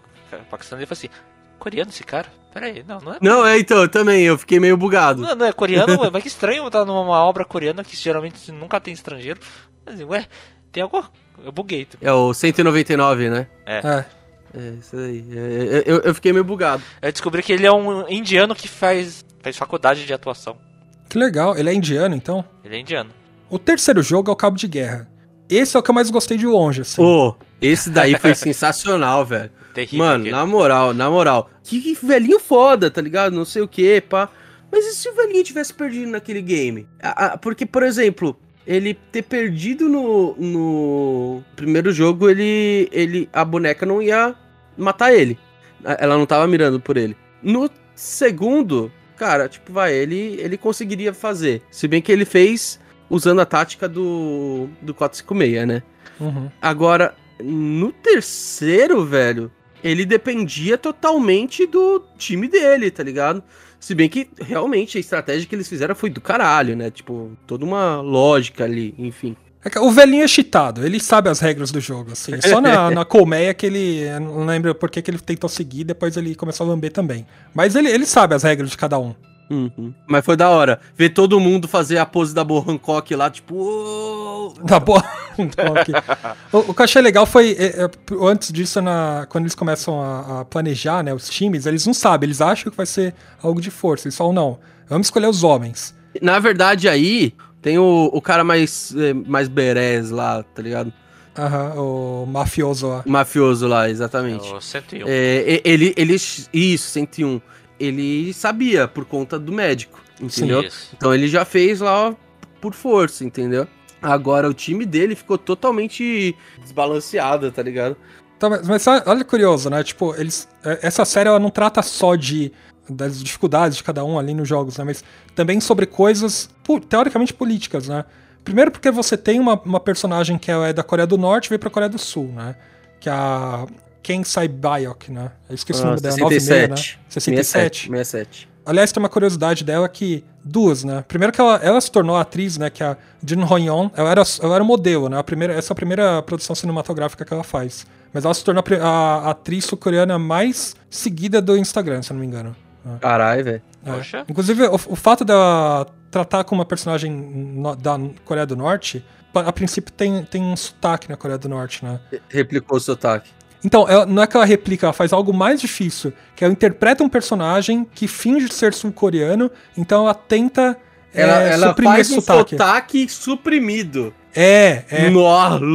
paquistanês, eu falei assim: coreano esse cara? Pera aí, não, não é. Não, é, então, eu também, eu fiquei meio bugado. Não, não é coreano, ué, mas que estranho estar numa obra coreana que geralmente nunca tem estrangeiro. Mas, ué, tem algo. Eu buguei. tipo. É o 199, né? É. É, isso aí. É, eu, eu fiquei meio bugado. Eu descobri que ele é um indiano que faz, faz faculdade de atuação. Que legal, ele é indiano, então. Ele é indiano. O terceiro jogo é o Cabo de Guerra. Esse é o que eu mais gostei de longe, assim. Pô, esse daí foi sensacional, velho. Terrível. Mano, aquele. na moral, na moral. Que, que velhinho foda, tá ligado? Não sei o que, pá. Mas e se o velhinho tivesse perdido naquele game? Ah, porque, por exemplo, ele ter perdido no, no primeiro jogo, ele, ele. A boneca não ia matar ele. Ela não tava mirando por ele. No segundo, cara, tipo, vai, ele, ele conseguiria fazer. Se bem que ele fez usando a tática do, do 456, né? Uhum. Agora, no terceiro, velho, ele dependia totalmente do time dele, tá ligado? Se bem que realmente a estratégia que eles fizeram foi do caralho, né? Tipo, toda uma lógica ali, enfim. É O velhinho é cheatado, ele sabe as regras do jogo, assim. Só na, na colmeia que ele. Não lembro por que que ele tentou seguir, depois ele começou a lamber também. Mas ele, ele sabe as regras de cada um. Uhum. Mas foi da hora. Ver todo mundo fazer a pose da Bo Hancock lá, tipo. "Uou!" Bom. Então, aqui. o, o que eu achei legal foi, é, é, antes disso, na- quando eles começam a, a planejar né, os times, eles não sabem, eles acham que vai ser algo de força. Eles falam, não, vamos escolher os homens. Na verdade, aí tem o, o cara mais, eh, mais berés lá, tá ligado? Aham, o mafioso lá. O mafioso lá, exatamente. É o 101. É, ele, ele, isso, 101. Ele sabia por conta do médico, entendeu? Isso. Então ele já fez lá por força, entendeu? Agora o time dele ficou totalmente desbalanceado, tá ligado? Tá, mas, olha que curioso, né? Tipo, eles. é, Essa série ela não trata só de das dificuldades de cada um ali nos jogos, né? Mas também sobre coisas teoricamente políticas, né? Primeiro porque você tem uma, uma personagem que é da Coreia do Norte e veio pra Coreia do Sul, né? Que é a Ken Sai-bayok, né? Eu esqueci o nome dela, 96, né? 67. 67. Aliás, tem uma curiosidade dela que. Duas, né? Primeiro que ela, ela se tornou atriz, né? Que é a Jin Ho-yeon. Ela era, ela era modelo, né? A primeira, essa é a primeira produção cinematográfica que ela faz. Mas ela se tornou a, a atriz sul-coreana mais seguida do Instagram, se eu não me engano. Caralho, velho. É. Poxa. Inclusive, o, o fato dela tratar com uma personagem no- da Coreia do Norte, a princípio tem, tem um sotaque na Coreia do Norte, né? Replicou o sotaque. Então, ela- não é que ela replica, ela faz algo mais difícil, que ela interpreta um personagem que finge ser sul-coreano, então ela tenta é, Ela, ela suprimir faz um sotaque. sotaque suprimido. É, é.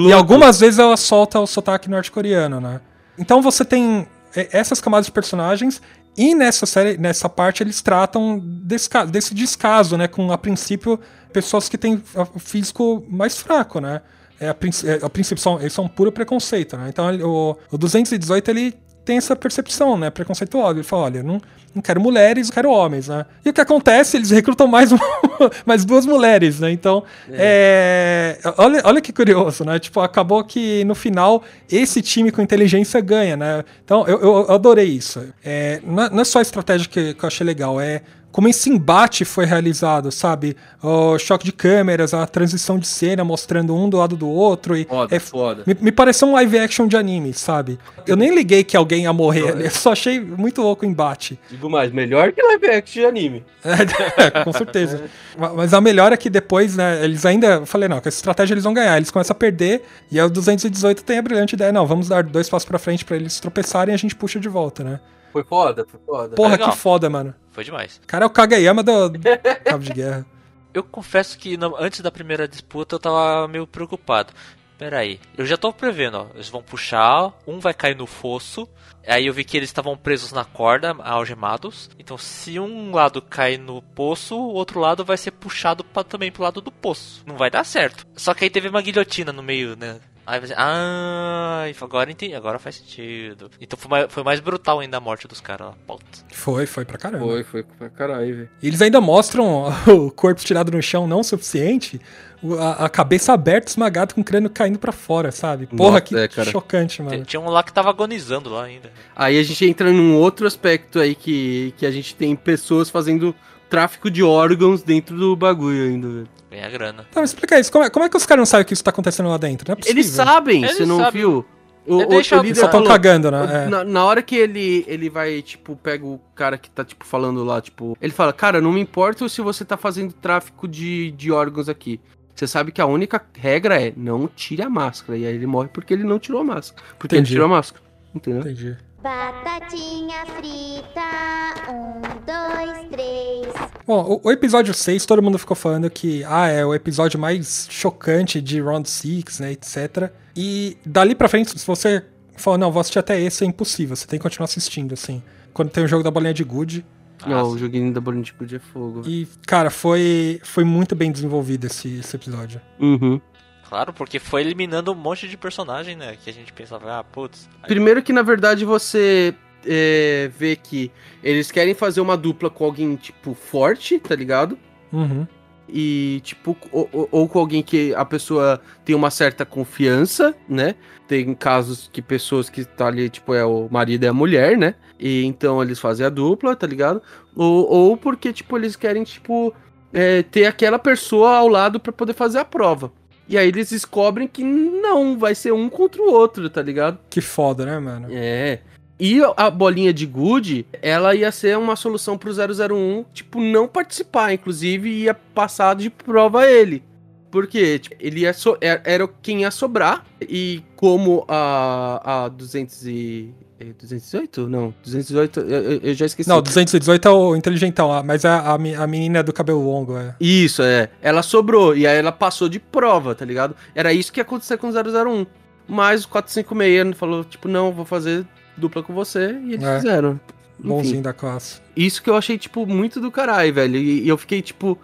E algumas vezes ela solta o sotaque norte-coreano, né? Então você tem é, essas camadas de personagens e nessa série, nessa parte eles tratam desse, desse descaso, né? Com a princípio pessoas que têm físico mais fraco, né? É, a, é, a princípio são, eles são puro preconceito, né? Então o, o 218 ele tem essa percepção, né? Preconceituosa. Ele fala, olha, não, não quero mulheres, eu quero homens, né? E o que acontece? Eles recrutam mais, um- mais duas mulheres, né? Então, é, olha, olha que curioso, né? Tipo, acabou que no final esse time com inteligência ganha, né? Então, eu, eu adorei isso. É, não, é- não é só a estratégia que, que eu achei legal, é como esse embate foi realizado, sabe? O choque de câmeras, a transição de cena mostrando um do lado do outro. E Foda, é, foda. me, me pareceu um live action de anime, sabe? Eu nem liguei que alguém ia morrer ali, eu só achei muito louco o embate. Digo mais, melhor que live action de anime. É, com certeza. Ma- Mas a melhor é que depois, né, eles ainda. Eu falei, não, com essa estratégia eles vão ganhar. Eles começam a perder, e aí o 218 tem a brilhante ideia, não, vamos dar dois passos pra frente pra eles tropeçarem e a gente puxa de volta, né? Foi foda, foi foda. Porra, legal. que foda, mano. Foi demais. O cara é o Kageyama do, do Cabo de Guerra. Eu confesso que no- antes da primeira disputa eu tava meio preocupado. Pera aí, eu já tô prevendo, ó. Eles vão puxar, um vai cair no fosso. Aí eu vi que eles estavam presos na corda, algemados. Então, se um lado cair no poço, o outro lado vai ser puxado pra, também pro lado do poço. Não vai dar certo. Só que aí teve uma guilhotina no meio, né? Aí você, ah, agora entendi, agora faz sentido. Então foi mais, foi mais brutal ainda a morte dos caras lá. Puta. Foi, foi pra caramba. Foi, foi pra caralho, velho. E eles ainda mostram o corpo tirado no chão não o suficiente, a, a cabeça aberta, esmagada, com o crânio caindo pra fora, sabe? Porra, Nossa, que é, chocante, Tinha- mano. Tinha um lá que tava agonizando lá ainda. Aí a gente entra num outro aspecto aí que, que a gente tem pessoas fazendo tráfico de órgãos dentro do bagulho ainda, velho. Ganha grana. Então, me explica isso. Como é, como é que os caras não sabem que isso tá acontecendo lá dentro? Não é possível. Eles sabem, Eles você não sabem. viu? O, É, deixa- Eles só tão falou- cagando, né? É. Na, na hora que ele, ele vai, tipo, pega o cara que tá, tipo, falando lá, tipo... Ele fala, cara, não me importa se você tá fazendo tráfico de, de órgãos aqui. Você sabe que a única regra é não tire a máscara. E aí ele morre porque ele não tirou a máscara. Porque Entendi. ele tirou a máscara. Entendeu? Entendi. Batatinha frita, um, dois, três. Bom, o, o episódio 6, todo mundo ficou falando que ah, é o episódio mais chocante de Round 6, né, etc. E dali pra frente, se você falar, não, vou assistir até esse, é impossível. Você tem que continuar assistindo, assim. Quando tem o jogo da bolinha de gude. Não, Nossa. o joguinho da bolinha de gude é fogo. E, cara, foi, foi muito bem desenvolvido esse, esse episódio. Uhum. Claro, porque foi eliminando um monte de personagem, né? Que a gente pensava, ah, putz. aí- Primeiro que, na verdade, você é, vê que eles querem fazer uma dupla com alguém, tipo, forte, tá ligado? Uhum. E, tipo, ou, ou- com alguém que a pessoa tem uma certa confiança, né? Tem casos que pessoas que tá ali, tipo, é o marido e a mulher, né? E então eles fazem a dupla, tá ligado? Ou, ou porque, tipo, eles querem, tipo, é, ter aquela pessoa ao lado pra poder fazer a prova. E aí eles descobrem que não, vai ser um contra o outro, tá ligado? Que foda, né, mano? É. E a bolinha de good, ela ia ser uma solução pro 001, tipo, não participar, inclusive ia passar de prova a ele. Porque tipo, ele ia so- era, era quem ia sobrar, e como a, a 200 e... é 208? Não, 208, eu, eu- já esqueci. Não, 218 é o inteligentão, mas é a, me- a menina do cabelo longo, é. Isso, é. Ela sobrou, e aí ela passou de prova, tá ligado? Era isso que ia acontecer com o 001. Mas o 456 falou, tipo, não, vou fazer dupla com você, e eles É. fizeram. bonzinho da classe. Isso que eu achei, tipo, muito do caralho, velho. E, e eu fiquei, tipo.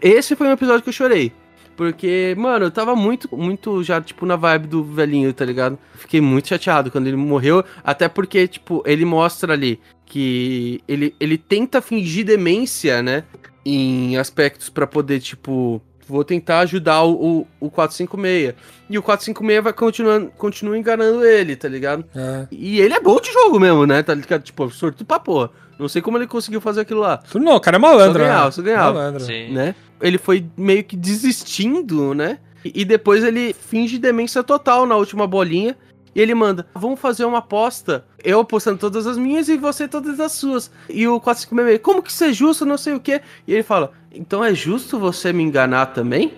Esse foi um episódio que eu chorei. Porque, mano, eu tava muito, muito já, tipo, na vibe do velhinho, tá ligado? Fiquei muito chateado quando ele morreu. Até porque, tipo, ele mostra ali que ele, ele tenta fingir demência, né? Em aspectos pra poder, tipo. Vou tentar ajudar o, o, o 456. E o 456 vai continuando, continua enganando ele, tá ligado? É. E ele é bom de jogo mesmo, né? Tá ligado? Tipo, sortudo pra porra. Não sei como ele conseguiu fazer aquilo lá. Não, o cara é malandro, Só ganhava, né? só ganhava. Malandro. Sim. né? Ele foi meio que desistindo, né? E, e depois ele finge demência total na última bolinha. E ele manda, vamos fazer uma aposta. Eu apostando todas as minhas e você todas as suas. E o 456, como que isso é justo, não sei o quê. E ele fala, então é justo você me enganar também?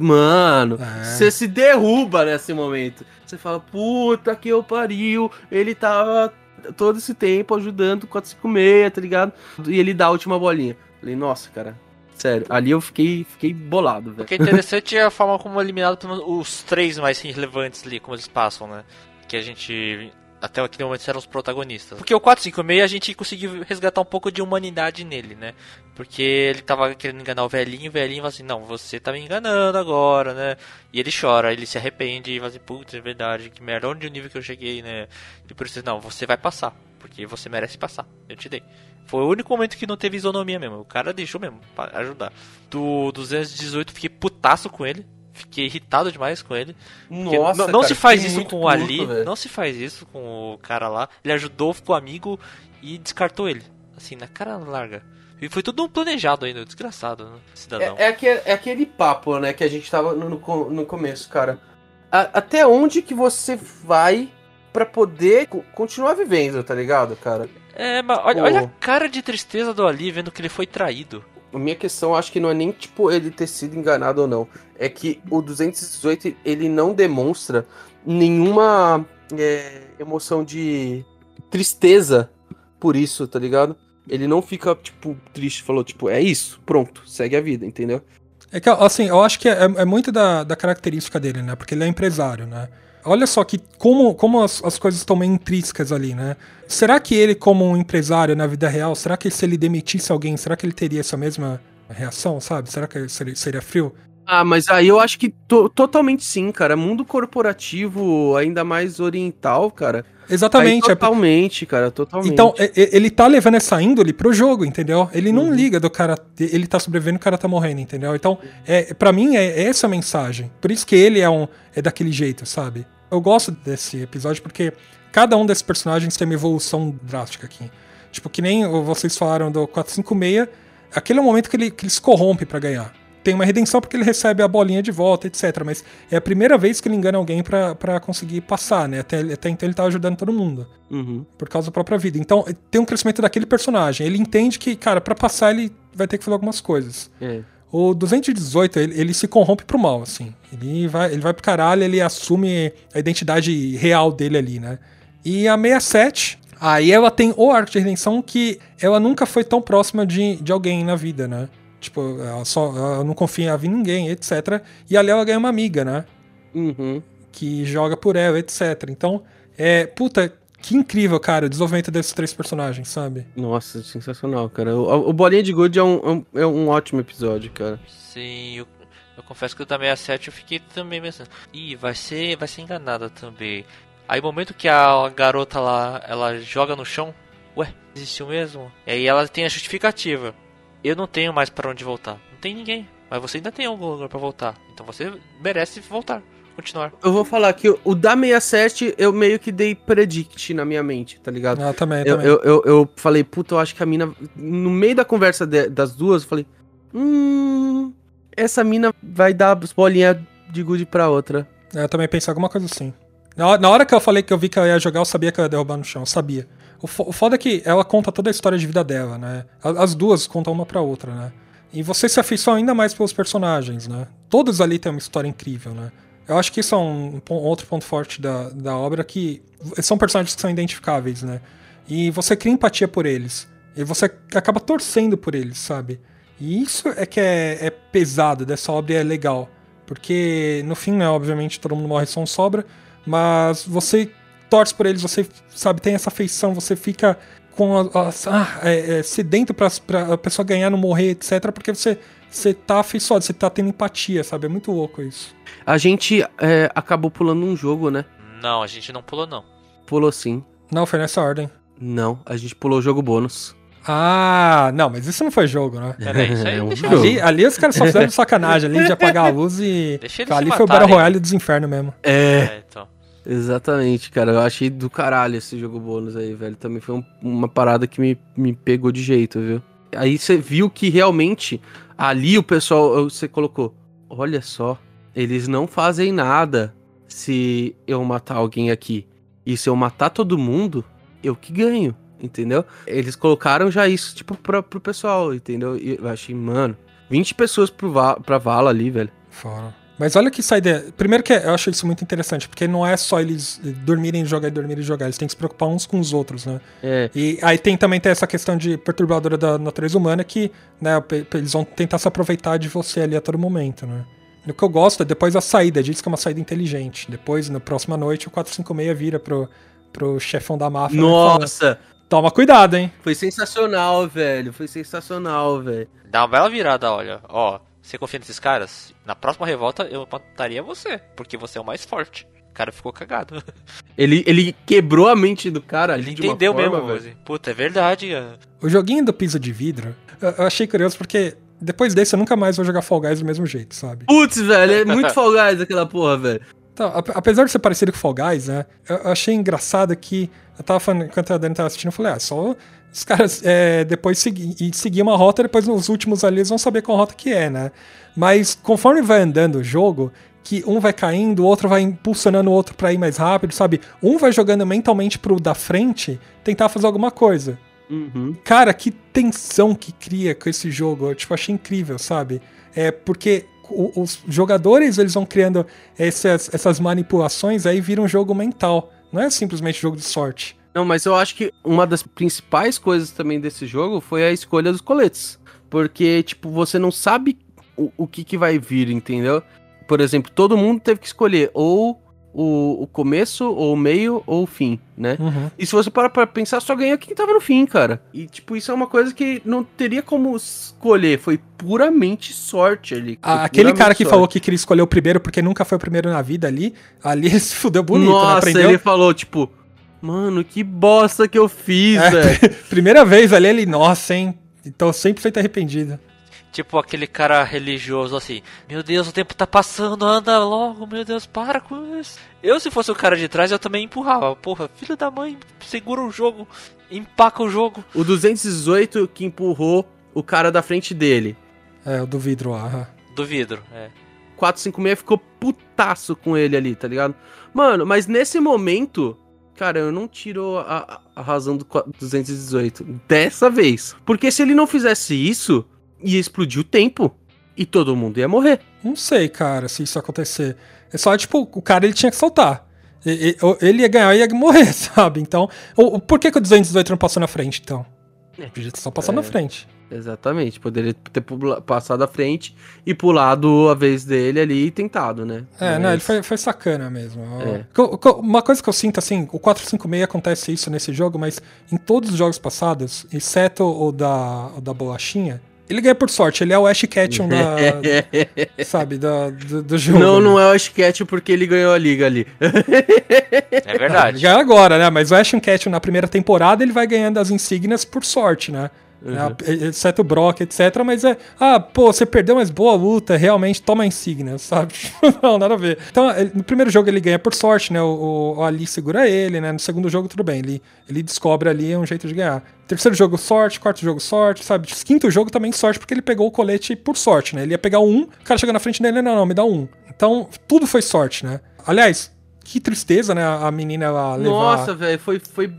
Mano, É. você se derruba nesse momento. Você fala, puta que eu pariu. Ele tava todo esse tempo ajudando o 456, tá ligado? E ele dá a última bolinha. Falei, nossa, cara. Sério, ali eu fiquei, fiquei bolado, velho. O que é interessante é a forma como é eliminado pelos- os três mais relevantes ali, como eles passam, né? Que a gente. Até aquele momento eram os protagonistas. Porque o 456 a gente conseguiu resgatar um pouco de humanidade nele, né? Porque ele tava querendo enganar o velhinho, o velhinho fala assim, não, você tá me enganando agora, né? E ele chora, ele se arrepende e fala assim, putz, é verdade, que merda, onde o nível que eu cheguei, né? E por isso, não, você vai passar, porque você merece passar, eu te dei. Foi o único momento que não teve isonomia mesmo, o cara deixou mesmo pra ajudar. Do 218 fiquei putaço com ele, fiquei irritado demais com ele. Nossa, não, não cara, se faz isso com o Ali, não se faz isso com o cara lá. Ele ajudou, ficou amigo e descartou ele. Assim, na cara larga. E foi tudo um planejado ainda, desgraçado, né? Cidadão. É, é, aquele, é aquele papo, né, que a gente tava no, no, no começo, cara. A- até onde que você vai pra poder co- continuar vivendo, tá ligado, cara? É, mas olha, olha a cara de tristeza do Ali vendo que ele foi traído. A minha questão acho que não é nem, tipo, ele ter sido enganado ou não. É que o 218, ele não demonstra nenhuma é, emoção de tristeza por isso, tá ligado? Ele não fica, tipo, triste, falou, tipo, é isso, pronto, segue a vida, entendeu? É que, assim, eu acho que é, é muito da, da característica dele, né? Porque ele é empresário, né? Olha só que como, como as, as coisas estão meio intrínsecas ali, né? Será que ele, como um empresário na vida real, será que se ele demitisse alguém, será que ele teria essa mesma reação, sabe? Será que seria, seria frio? Ah, mas aí eu acho que to- totalmente sim, cara. Mundo corporativo, ainda mais oriental, cara. Exatamente. Aí, é- totalmente, cara, totalmente. Então, é- é- ele tá levando essa índole pro jogo, entendeu? Ele não Uhum. liga do cara. Ele tá sobrevivendo, o cara tá morrendo, entendeu? Então, é, para mim, é, é essa a mensagem. Por isso que ele é, um, é daquele jeito, sabe? Eu gosto desse episódio porque cada um desses personagens tem uma evolução drástica aqui. Tipo, que nem vocês falaram do 456, aquele é o momento que ele, que ele se corrompe pra ganhar. Tem uma redenção porque ele recebe a bolinha de volta, etc. Mas é a primeira vez que ele engana alguém pra pra conseguir passar, né? Até, até então ele tá ajudando todo mundo Uhum. por causa da própria vida. Então, tem um crescimento daquele personagem. Ele entende que, cara, pra passar ele vai ter que fazer algumas coisas. É. O 218, ele, ele se corrompe pro mal, assim. Ele vai, ele vai pro caralho, ele assume a identidade real dele ali, né? E a 67, aí ela tem o arco de redenção que ela nunca foi tão próxima de, de alguém na vida, né? Tipo, ela, só, ela não confia em ninguém, etc. E ali ela ganha uma amiga, né? Uhum. que joga por ela, etc. Então, é. Puta, que incrível, cara, o desenvolvimento desses três personagens, sabe? Nossa, sensacional, cara. O, o Bolinha de Good é um, é um- é um ótimo episódio, cara. Sim, eu, eu confesso que o da 67 eu fiquei também pensando. Ih, vai ser, vai ser enganada também. Aí o momento que a garota lá, ela joga no chão, ué, existiu mesmo? E aí ela tem a justificativa. Eu não tenho mais pra onde voltar. Não tem ninguém. Mas você ainda tem algum lugar pra voltar. Então você merece voltar. Continuar. Eu vou falar que o, o da 67 eu meio que dei predict na minha mente, tá ligado? Ah, também, Eu, também. eu, eu, eu falei, puta, eu acho que a mina. No meio da conversa de- das duas, eu falei, hum. Essa mina vai dar as bolinhas de good pra outra. É, Eu também pensei alguma coisa assim. Na hora, na hora que eu falei que eu vi que ela ia jogar, eu sabia que ela ia derrubar no chão, eu sabia. O, fo- o foda é que ela conta toda a história de vida dela, né? As duas contam uma pra outra, né? E você se afeiçoa ainda mais pelos personagens, né? Todos ali têm uma história incrível, né? Eu acho que isso é um, pon- outro ponto forte da, da obra, que são personagens que são identificáveis, né? E você cria empatia por eles. E você acaba torcendo por eles, sabe? E isso é que é, é pesado dessa obra e é legal. Porque, no fim, né, obviamente, todo mundo morre, só um sobra. Mas você torce por eles, você, sabe, tem essa afeição, você fica com a, a- ah, é, é, sedento pra, pra a pessoa ganhar, não morrer, etc. Porque você, você tá afeiçoado, você tá tendo empatia, sabe? É muito louco isso. A gente é, acabou pulando um jogo, né? Não, a gente não pulou, não. Pulou sim. Não, foi nessa ordem. Não, a gente pulou o jogo bônus. Ah, não, mas isso não foi jogo, né? Peraí, isso aí É um deixa jogo. Ali, ali os caras só fizeram sacanagem ali de apagar a luz e. Deixa eles ali foi o Battle. Royale dos infernos mesmo. É, É, então. exatamente, cara. Eu achei do caralho esse jogo bônus aí, velho. Também foi um- uma parada que me, me pegou de jeito, viu? Aí você viu que realmente ali o pessoal, você colocou, olha só, eles não fazem nada se eu matar alguém aqui. E se eu matar todo mundo, eu que ganho, entendeu? Eles colocaram já isso, tipo, pra, pro pessoal, entendeu? E eu achei, mano, 20 pessoas pro va pra vala ali, velho. Fora. Mas olha que essa ideia. Primeiro que eu acho isso muito interessante, porque não é só eles dormirem e jogar e dormirem e jogar, eles têm que se preocupar uns com os outros, né? É, E aí tem também tem essa questão de perturbadora da natureza humana que, né, eles vão tentar se aproveitar de você ali a todo momento, né? E o que eu gosto é depois a saída, diz que é uma saída inteligente. Depois, na próxima noite, o 456 vira pro, pro chefão da máfia. né, e fala, nossa, Toma cuidado, hein? foi sensacional, velho. Foi sensacional, velho. Dá uma bela virada, olha. Ó, você confia nesses caras? Na próxima revolta eu mataria você, porque você é o mais forte. O cara ficou cagado. Ele, ele quebrou a mente do cara ali Ele de uma entendeu forma, mesmo, velho. Puta, é verdade. O joguinho do piso de vidro, eu, achei curioso porque depois desse eu nunca mais vou jogar Fall Guys do mesmo jeito, sabe? Putz, velho, é muito Fall Guys aquela porra, velho. Então, ap- apesar de ser parecido com Fall Guys, né? Eu achei engraçado que. Eu tava falando, enquanto a Dani tava assistindo, eu falei, ah, só os caras é, depois seguir, e seguir uma rota, depois nos últimos ali eles vão saber qual rota que é, né? Mas conforme vai andando o jogo, que um vai caindo, o outro vai impulsionando o outro pra ir mais rápido, sabe? Um vai jogando mentalmente pro da frente tentar fazer alguma coisa. Uhum. Cara, que tensão que cria com esse jogo. Eu, tipo, achei incrível, sabe? É porque os jogadores eles vão criando essas, essas manipulações, aí vira um jogo mental. Não é simplesmente jogo de sorte. Não, mas eu acho que uma das principais coisas também desse jogo foi a escolha dos coletes. Porque, tipo, você não sabe o, o que, que vai vir, entendeu? Por exemplo, todo mundo teve que escolher ou o, o começo, ou o meio, ou o fim, né? Uhum. E se você parar pra pensar, só ganha quem tava no fim, cara. E, tipo, isso é uma coisa que não teria como escolher. Foi puramente sorte ali. Ah, aquele cara que sorte. falou que queria escolher o primeiro porque nunca foi o primeiro na vida ali, ali ele se fudeu bonito, né? Nossa, Aprendeu. ele falou, tipo, mano, que bosta que eu fiz, É, velho. primeira vez ali, ele, nossa, hein? Então 100% arrependido. Tipo aquele cara religioso assim: Meu Deus, o tempo tá passando, anda logo, meu Deus, para com isso. Eu, se fosse o cara de trás, eu também empurrava. Porra, filho da mãe, segura o jogo, empaca o jogo. O 218 que empurrou o cara da frente dele. É, o do vidro lá. aham. Do vidro, é. 456 ficou putaço com ele ali, tá ligado? Mano, mas nesse momento, cara, eu não tiro a, a razão do 4- 218. Dessa vez. Porque se ele não fizesse isso, ia explodir o tempo. E todo mundo ia morrer. Não sei, cara, se isso acontecer. É só, tipo, o cara ele tinha que soltar. Ele ia ganhar e ia morrer, sabe? Então, por que, que o 218 não passou na frente, então? Podia só passar na É. frente. Exatamente. Poderia ter passado à frente e pulado a vez dele ali e tentado, né? É, Mas- não, ele foi, foi sacana mesmo. É. Uma coisa que eu sinto, assim, o 456 acontece isso nesse jogo, mas em todos os jogos passados, exceto o da, o da bolachinha, ele ganha por sorte, ele é o Ash Ketchum da, sabe, da, do, do jogo. Não, né? não é o Ashcat porque ele ganhou a liga ali. É Ele verdade. ganha agora, né? Mas o Ashton Ketchum na primeira temporada ele vai ganhando as insígnias por sorte, né? Né? Exceto o Brock, etc. Mas é. Ah, pô, você perdeu, mas boa luta, realmente toma a insígnia, sabe? Não, nada a ver. Então, no primeiro jogo ele ganha por sorte, né? O, o Ali segura ele, né? No segundo jogo, tudo bem. Ele, ele descobre ali um jeito de ganhar. Terceiro jogo, sorte. Quarto jogo, sorte, sabe? Quinto jogo também sorte, porque ele pegou o colete por sorte, né? Ele ia pegar um, o cara chega na frente dele, não, não, me dá um. Então, tudo foi sorte, né? Aliás, que tristeza, né? A menina ela levar Nossa, velho, foi, foi,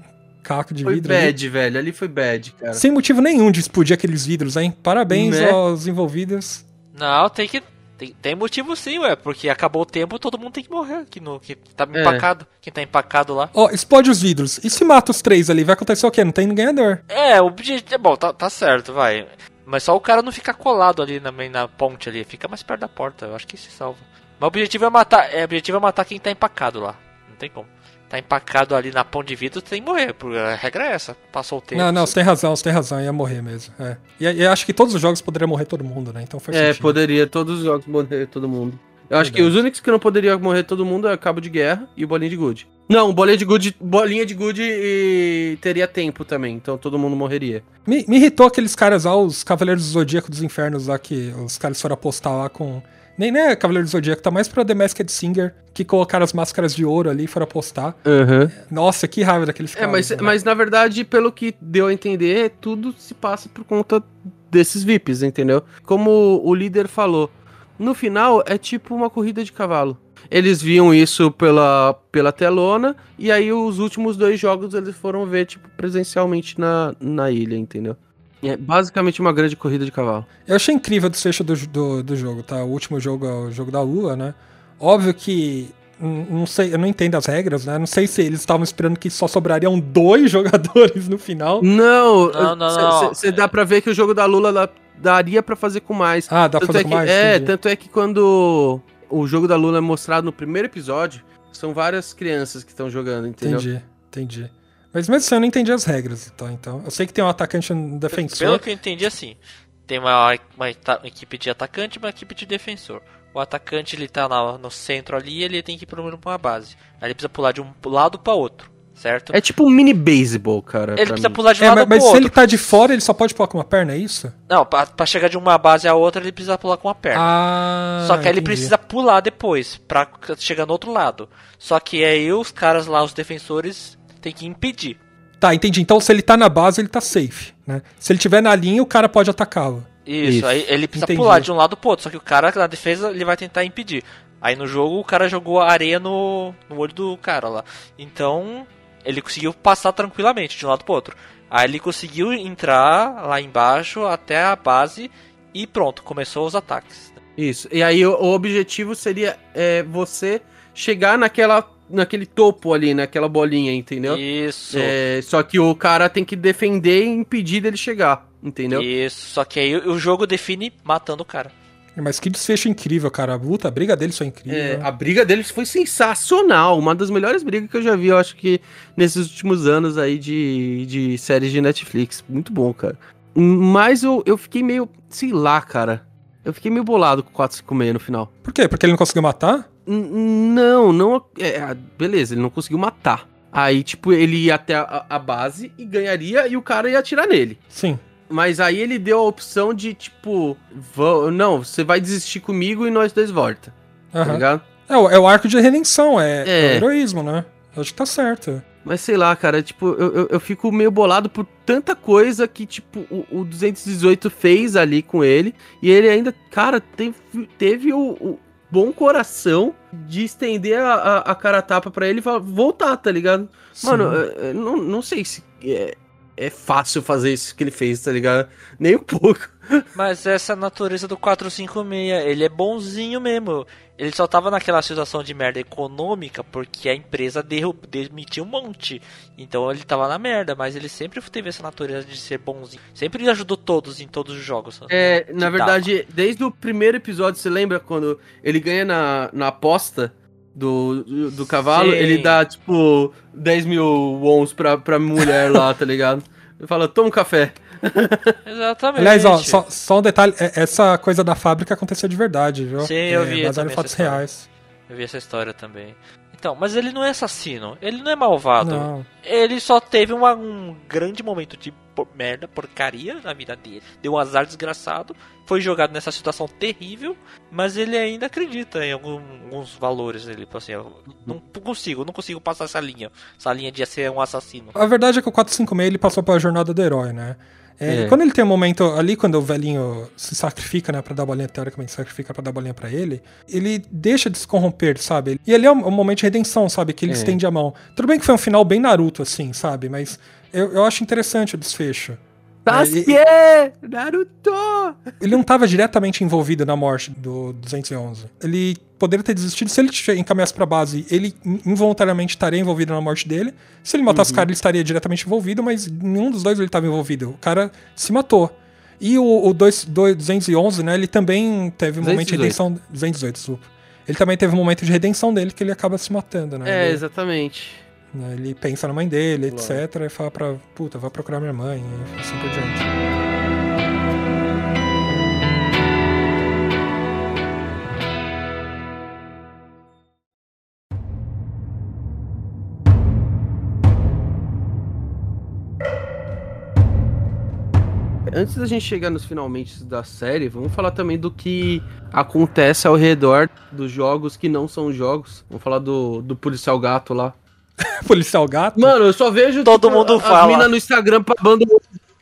caco de foi vidro. ali. bad, velho. Ali foi bad, cara. Sem motivo nenhum de explodir aqueles vidros, hein? Parabéns Né? aos envolvidos. Não, tem que. Tem, tem motivo sim, ué, porque acabou o tempo, todo mundo tem que morrer aqui no. Que tá É. empacado. Quem tá empacado lá. Ó, explode os vidros. E se mata os três ali, vai acontecer o quê? Não tem ganhador. É, o objetivo. É bom, tá, tá certo, vai. Mas só o cara não ficar colado ali na, na ponte ali, fica mais perto da porta, eu acho que se salva. Mas o objetivo é matar. É, o objetivo é matar quem tá empacado lá. Não tem como. Tá empacado ali na pão de vidro, tem que morrer. porque A regra é essa. Passou o tempo. Não, não, você tem razão, você tem razão, ia morrer mesmo. É. E, e acho que todos os jogos poderiam morrer todo mundo, né? Então faz É, sentido. poderia todos os jogos morrer todo mundo. Eu acho que Verdade. os únicos que não poderiam morrer todo mundo é o Cabo de Guerra e o Bolinha de Gude. Não, bolinha de gude, bolinha de gude e teria tempo também, então todo mundo morreria. Me, me irritou aqueles caras lá, os Cavaleiros do Zodíaco dos Infernos lá, que os caras foram apostar lá com. Nem, nem é Cavaleiro do Zodíaco, tá mais pra The Masked Singer, que colocaram as máscaras de ouro ali e foram apostar. Uhum. Nossa, que raiva daqueles É, caras. mas, né? mas na verdade, pelo que deu a entender, tudo se passa por conta desses VIPs, entendeu? Como o líder falou, no final é tipo uma corrida de cavalo. Eles viam isso pela, pela telona, e aí os últimos dois jogos eles foram ver, tipo, presencialmente na, na ilha, entendeu? É basicamente uma grande corrida de cavalo. Eu achei incrível o desfecho do, do, do jogo, tá? O último jogo é o jogo da Lua, né? Óbvio que. Não sei, eu não entendo as regras, né? Não sei se eles estavam esperando que só sobrariam dois jogadores no final. Não, Não, não, não. Você dá pra ver que o jogo da Lula lá daria pra fazer com mais. Ah, dá pra Tanto fazer é com que, mais? É, Entendi. tanto é que quando o jogo da Lula é mostrado no primeiro episódio, são várias crianças que estão jogando, entendeu? Entendi, entendi. Mas mesmo assim, eu não entendi as regras, então. então. Eu sei que tem um atacante e um Pelo defensor. que eu entendi, assim, tem uma, uma equipe de atacante e uma equipe de defensor. O atacante, ele tá na- no centro ali, ele tem que ir pra uma base. Aí ele precisa pular de um lado pra outro, certo? É tipo um mini baseball, cara. ele precisa mim. pular de um É, lado mas, mas se outro. ele tá de fora, ele só pode pular com uma perna, é isso? Não, pra, pra chegar de uma base a outra, ele precisa pular com a perna. Ah. Só que aí ele precisa pular depois, pra chegar no outro lado. Só que aí os caras lá, os defensores, tem que impedir. Tá, entendi. Então se ele tá na base, ele tá safe, né? Se ele tiver na linha, o cara pode atacá-lo. Isso, Isso. aí ele precisa Entendi. pular de um lado pro outro, só que o cara na defesa ele vai tentar impedir. Aí no jogo o cara jogou a areia no, no olho do cara lá. Então ele conseguiu passar tranquilamente de um lado pro outro. Aí ele conseguiu entrar lá embaixo até a base e pronto, começou os ataques. Isso. E aí o, o objetivo seria é, você chegar naquela, naquele topo ali, naquela bolinha, entendeu? Isso. É, só que o cara tem que defender e impedir dele chegar, entendeu? Isso, só que aí o jogo define matando o cara. Mas que desfecho incrível, cara. A luta, a briga deles foi incrível. É, a briga deles foi sensacional. Uma das melhores brigas que eu já vi, eu acho que nesses últimos anos aí de, de séries de Netflix. Muito bom, cara. Mas eu, eu fiquei meio, sei lá, cara. Eu fiquei meio bolado com o 456 no final. Por quê? Porque ele não conseguiu matar? Não, não. É, beleza, ele não conseguiu matar. Aí, tipo, ele ia até a, a base e ganharia e o cara ia atirar nele. Sim. Mas aí ele deu a opção de, tipo, "Vã- não, você vai desistir comigo e nós dois volta. Tá Aham. ligado? É, o- é o arco de redenção, é, É. é o heroísmo, né? Eu acho que tá certo. Mas sei lá, cara, tipo, eu, eu, eu fico meio bolado por tanta coisa que, tipo, o, o 218 fez ali com ele. E ele ainda, cara, teve, teve o, o bom coração de estender a, a, a cara tapa pra ele e voltar, tá ligado? Mano, Sim. eu- eu não, não sei se é, é fácil fazer isso que ele fez, tá ligado? Nem um pouco. Mas essa é natureza do 456, ele é bonzinho mesmo. Ele só tava naquela situação de merda econômica porque a empresa demitiu um monte. Então ele tava na merda, mas ele sempre teve essa natureza de ser bonzinho. Sempre ajudou todos em todos os jogos. É, Que na verdade, desde o primeiro episódio, você lembra quando ele ganha na, na aposta do, do, do cavalo? Sim. Ele dá, tipo, 10 mil wons pra, pra mulher lá, tá ligado? Ele fala, toma um café. Exatamente. Aliás, ó, só, só um detalhe, é- essa coisa da fábrica aconteceu de verdade, viu? Sim, eu é, vi baseado também em fatos reais. Eu vi essa história também. Então, mas ele não é assassino, ele não é malvado. Não. Ele só teve uma- um grande momento de por- merda, porcaria na vida dele. Deu um azar desgraçado. Foi jogado nessa situação terrível. Mas ele ainda acredita em algum- alguns valores dele. Tipo Assim, eu não consigo, não consigo passar essa linha. Essa linha de ser um assassino. A verdade é que o 456 ele passou pela jornada do herói, né? É, É. Quando ele tem um momento ali, quando o velhinho se sacrifica, né, pra dar bolinha, teoricamente se sacrifica pra dar bolinha pra ele, ele deixa de se corromper, sabe? E ali é um, um momento de redenção, sabe? Que ele É. estende a mão. Tudo bem que foi um final bem Naruto, assim, sabe? Mas eu, eu acho interessante o desfecho. Sasuke! Naruto! Ele não estava diretamente envolvido na morte do 211. Ele poderia ter desistido se ele encaminhasse pra base. Ele in- involuntariamente estaria envolvido na morte dele. Se ele matasse o cara, ele estaria diretamente envolvido, mas nenhum dos dois ele estava envolvido. O cara se matou. E o, o dois- dois- 211, né? Ele também teve um momento de 218. redenção. 218, desculpa. Ele também teve um momento de redenção dele que ele acaba se matando, né? É, Ele- exatamente. Né? Ele pensa na mãe dele, etc. E fala pra, puta, vai procurar minha mãe, e assim por diante. Antes da gente chegar nos finalmente da série, vamos falar também do que acontece ao redor dos jogos que não são jogos. Vamos falar do, do policial gato lá. Policial gato? Mano, eu só vejo Todo mundo as fala. mina no Instagram babando o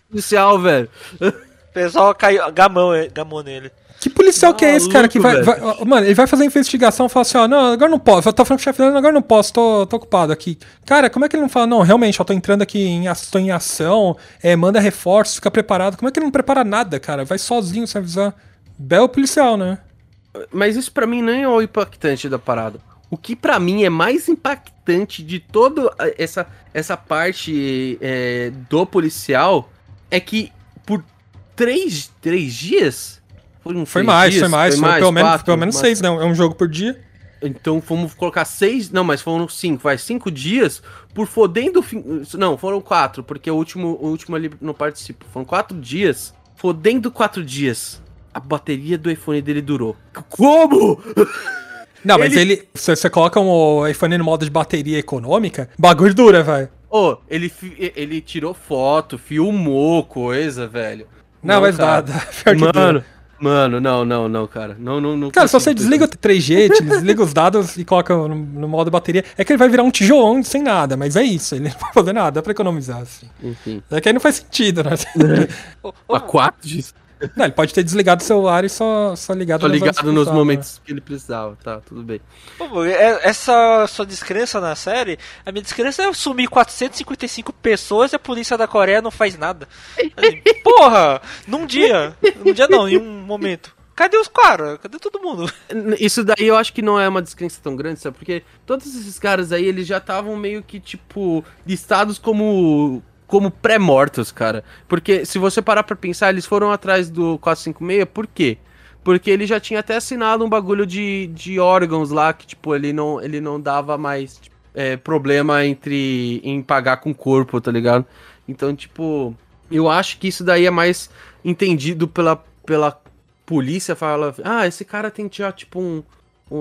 policial, velho. O pessoal caiu, gamão, gamou nele. Que policial que é esse, cara? Que vai, Maluco, vai- Mano, ele vai fazer a investigação e fala assim: ó, não, agora não posso. Eu tô falando com o chefe dele, agora não posso, tô, tô ocupado aqui. Cara, como é que ele não fala, não, realmente, eu tô entrando aqui em, tô em ação, é, manda reforços, fica preparado. Como é que ele não prepara nada, cara? Vai sozinho sem avisar. Belo policial, né? Mas isso pra mim não é o impactante da parada. O que pra mim é mais impactante de toda essa, essa parte é, do policial é que por três, três dias. Foram Foi três mais, dias? foi mais, foi pelo, menos, pelo menos seis, né? É um jogo por dia. Então vamos colocar seis. Não, mas foram cinco. Vai cinco dias por fodendo. Não, foram quatro, porque o último, o último ali não participa. Foram quatro dias. Fodendo quatro dias. A bateria do iPhone dele durou. Como? Não, mas Ele-. Se você coloca um iPhone no modo de bateria econômica, bagulho dura, velho. Ô, ele, fi- ele tirou foto, filmou coisa, velho. Não, mas cara. nada. Mano, mano, não, não, não, cara. Não, não, não. Cara, se você desliga o 3G, te desliga os dados e coloca no, no modo bateria, é que ele vai virar um tijolão sem nada, mas é isso, ele não vai fazer nada, dá pra economizar, assim. Enfim. É que aí não faz sentido, né? A quatro dias. Não, ele pode ter desligado o celular e só, só ligado horas ligado nos momentos que ele precisava. Tá, tudo bem. Pô, é- Essa sua descrença na série, a minha descrença é sumir 455 pessoas e a polícia da Coreia não faz nada. Assim, Porra! Num dia. Num dia não, em um momento. Cadê os caras? Cadê todo mundo? Isso daí eu acho que não é uma descrença tão grande, sabe? Porque todos esses caras aí, eles já estavam meio que, tipo, listados como como pré-mortos, cara. Porque se você parar pra pensar, eles foram atrás do 456, por quê? Porque ele já tinha até assinado um bagulho de, de órgãos lá, que, tipo, ele não, ele não dava mais tipo, é, problema entre em pagar com o corpo, tá ligado? Então, tipo, eu acho que isso daí é mais entendido pela, pela polícia fala, ah, esse cara tem já, tipo, um,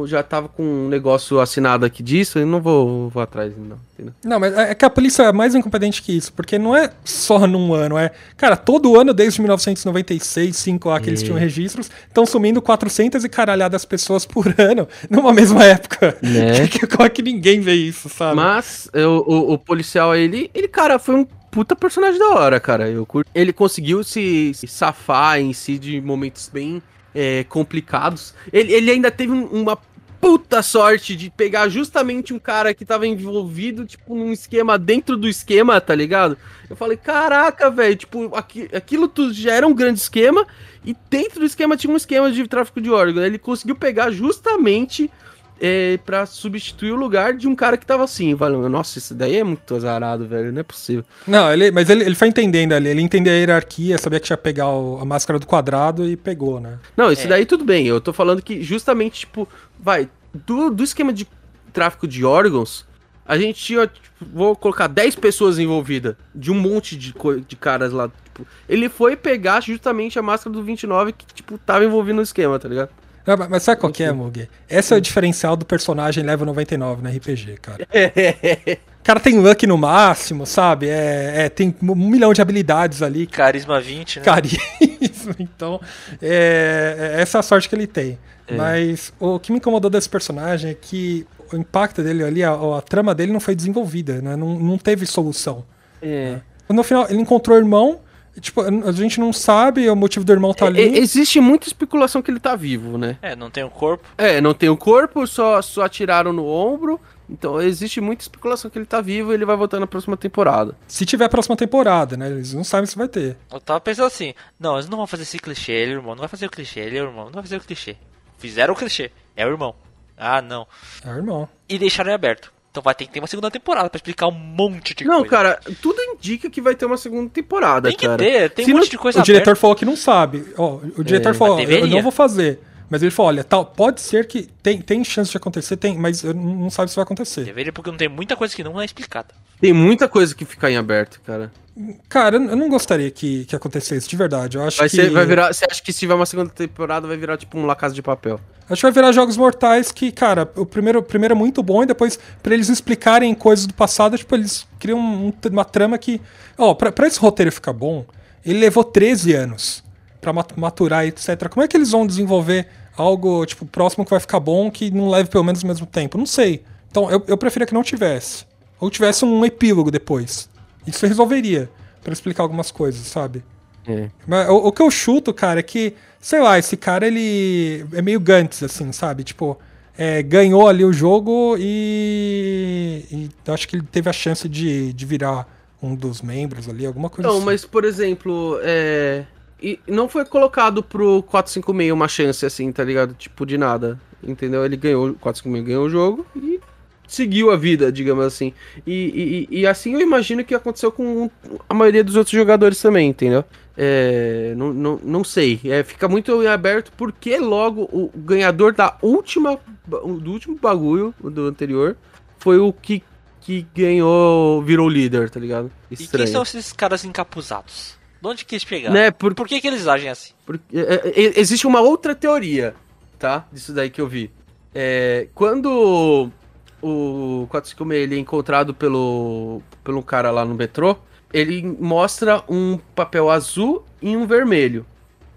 já tava com um negócio assinado aqui disso, eu não vou, vou atrás, não. entendeu? Não, mas é que a polícia é mais incompetente que isso, porque não é só num ano, é. Cara, todo ano, desde 1996, 5 lá que eles tinham registros, estão sumindo 400 e caralhadas pessoas por ano numa mesma época. Né? Que- Como é que ninguém vê isso, sabe? Mas eu- o, o policial, ele, ele, cara, foi um puta personagem da hora, cara. Eu curto. Ele conseguiu se, se safar em si de momentos bem é, complicados. Ele, ele ainda teve um- uma puta sorte de pegar justamente um cara que tava envolvido, tipo, num esquema dentro do esquema, tá ligado? Eu falei, caraca, velho, tipo, aqui, aquilo tudo já era um grande esquema, e dentro do esquema tinha um esquema de tráfico de órgãos. Ele conseguiu pegar justamente é, pra substituir o lugar de um cara que tava assim, valeu. Nossa, isso daí é muito azarado, velho. Não é possível. Não, ele, mas ele, ele foi entendendo ali, ele entendeu a hierarquia, sabia que tinha que pegar o- a máscara do quadrado e pegou, né? Não, isso É. daí tudo bem. Eu tô falando que justamente, tipo, vai, do, do esquema de tráfico de órgãos, a gente tinha, tipo, vou colocar 10 pessoas envolvidas, de um monte de, de caras lá. Tipo, ele foi pegar justamente a máscara do 29 que, tipo, tava envolvido no esquema, tá ligado? Não, mas- mas sabe qual que é, Mug? Esse é o diferencial do personagem level 99 no RPG, cara. O cara tem luck no máximo, sabe? É, é, tem um milhão de habilidades ali, Carisma 20, né? carisma. Então, é, é essa a sorte que ele tem. É. Mas o que me incomodou desse personagem é que o impacto dele ali, a, a trama dele não foi desenvolvida, né? Não, não teve solução. É. No final, ele encontrou o irmão, tipo, a gente não sabe o motivo do irmão estar ali. É, existe muita especulação que ele tá vivo, né? É, não tem o corpo. É, não tem o corpo, só, só atiraram no ombro. Então existe muita especulação que ele tá vivo e ele vai voltar na próxima temporada. Se tiver a próxima temporada, né? Eles não sabem se vai ter. Eu tava pensando assim, não, eles não vão fazer esse clichê, ele é o irmão, não vai fazer o clichê, ele é o irmão, não vai fazer o clichê. Fizeram o clichê, é o irmão. Ah, não. É o irmão. E deixaram em aberto. Então vai ter que ter uma segunda temporada pra explicar um monte de não, coisa. cara, tudo indica que vai ter uma segunda temporada, Tem que cara. ter, tem Se um não- monte de coisa o diretor falou que não sabe. Ó, o diretor É, falou, eu, não vou fazer. Mas ele falou, olha, tal, pode ser que tem, tem chance de acontecer, tem, mas eu não não sabe se vai acontecer. Deveria porque não tem muita coisa que não é explicada. Tem muita coisa que fica em aberto, cara. Cara, eu não gostaria que, que acontecesse, de verdade. Eu acho Vai que ser, vai virar, você acha que se tiver uma segunda temporada vai virar tipo um La Casa de Papel? Acho que vai virar jogos mortais que, cara, o primeiro, o primeiro é muito bom e depois, pra eles explicarem coisas do passado, tipo, eles criam um- uma trama que. Ó, pra, pra esse roteiro ficar bom, ele levou 13 anos pra ma- maturar, etc. Como é que eles vão desenvolver algo, tipo, próximo que vai ficar bom que não leve pelo menos o mesmo tempo? Não sei. Então, eu, eu preferia que não tivesse. Ou tivesse um epílogo depois. Isso resolveria, pra explicar algumas coisas, sabe? É. Mas o, o que eu chuto, cara, é que, sei lá, esse cara, ele é meio Gantz, assim, sabe? Tipo, é, ganhou ali o jogo e, e eu acho que ele teve a chance de, de virar um dos membros ali, alguma coisa Não, assim. mas por exemplo, é. E não foi colocado pro 456 uma chance assim, tá ligado? Tipo, de nada. Entendeu? Ele ganhou, o 456 ganhou o jogo e seguiu a vida, digamos assim. E, e, e assim eu imagino que aconteceu com a maioria dos outros jogadores também, entendeu? É, não, não, não sei. É, fica muito em aberto porque logo o ganhador da última. do último bagulho, do anterior, foi o que, que ganhou, virou líder, tá ligado? E quem são esses caras encapuzados? De onde que eles pegaram? Né, por, Por que, que eles agem assim? porque, é, é, existe uma outra teoria, tá? Disso daí que eu vi. É, quando o 456 ele é encontrado pelo, pelo cara lá no metrô, ele mostra um papel azul e um vermelho.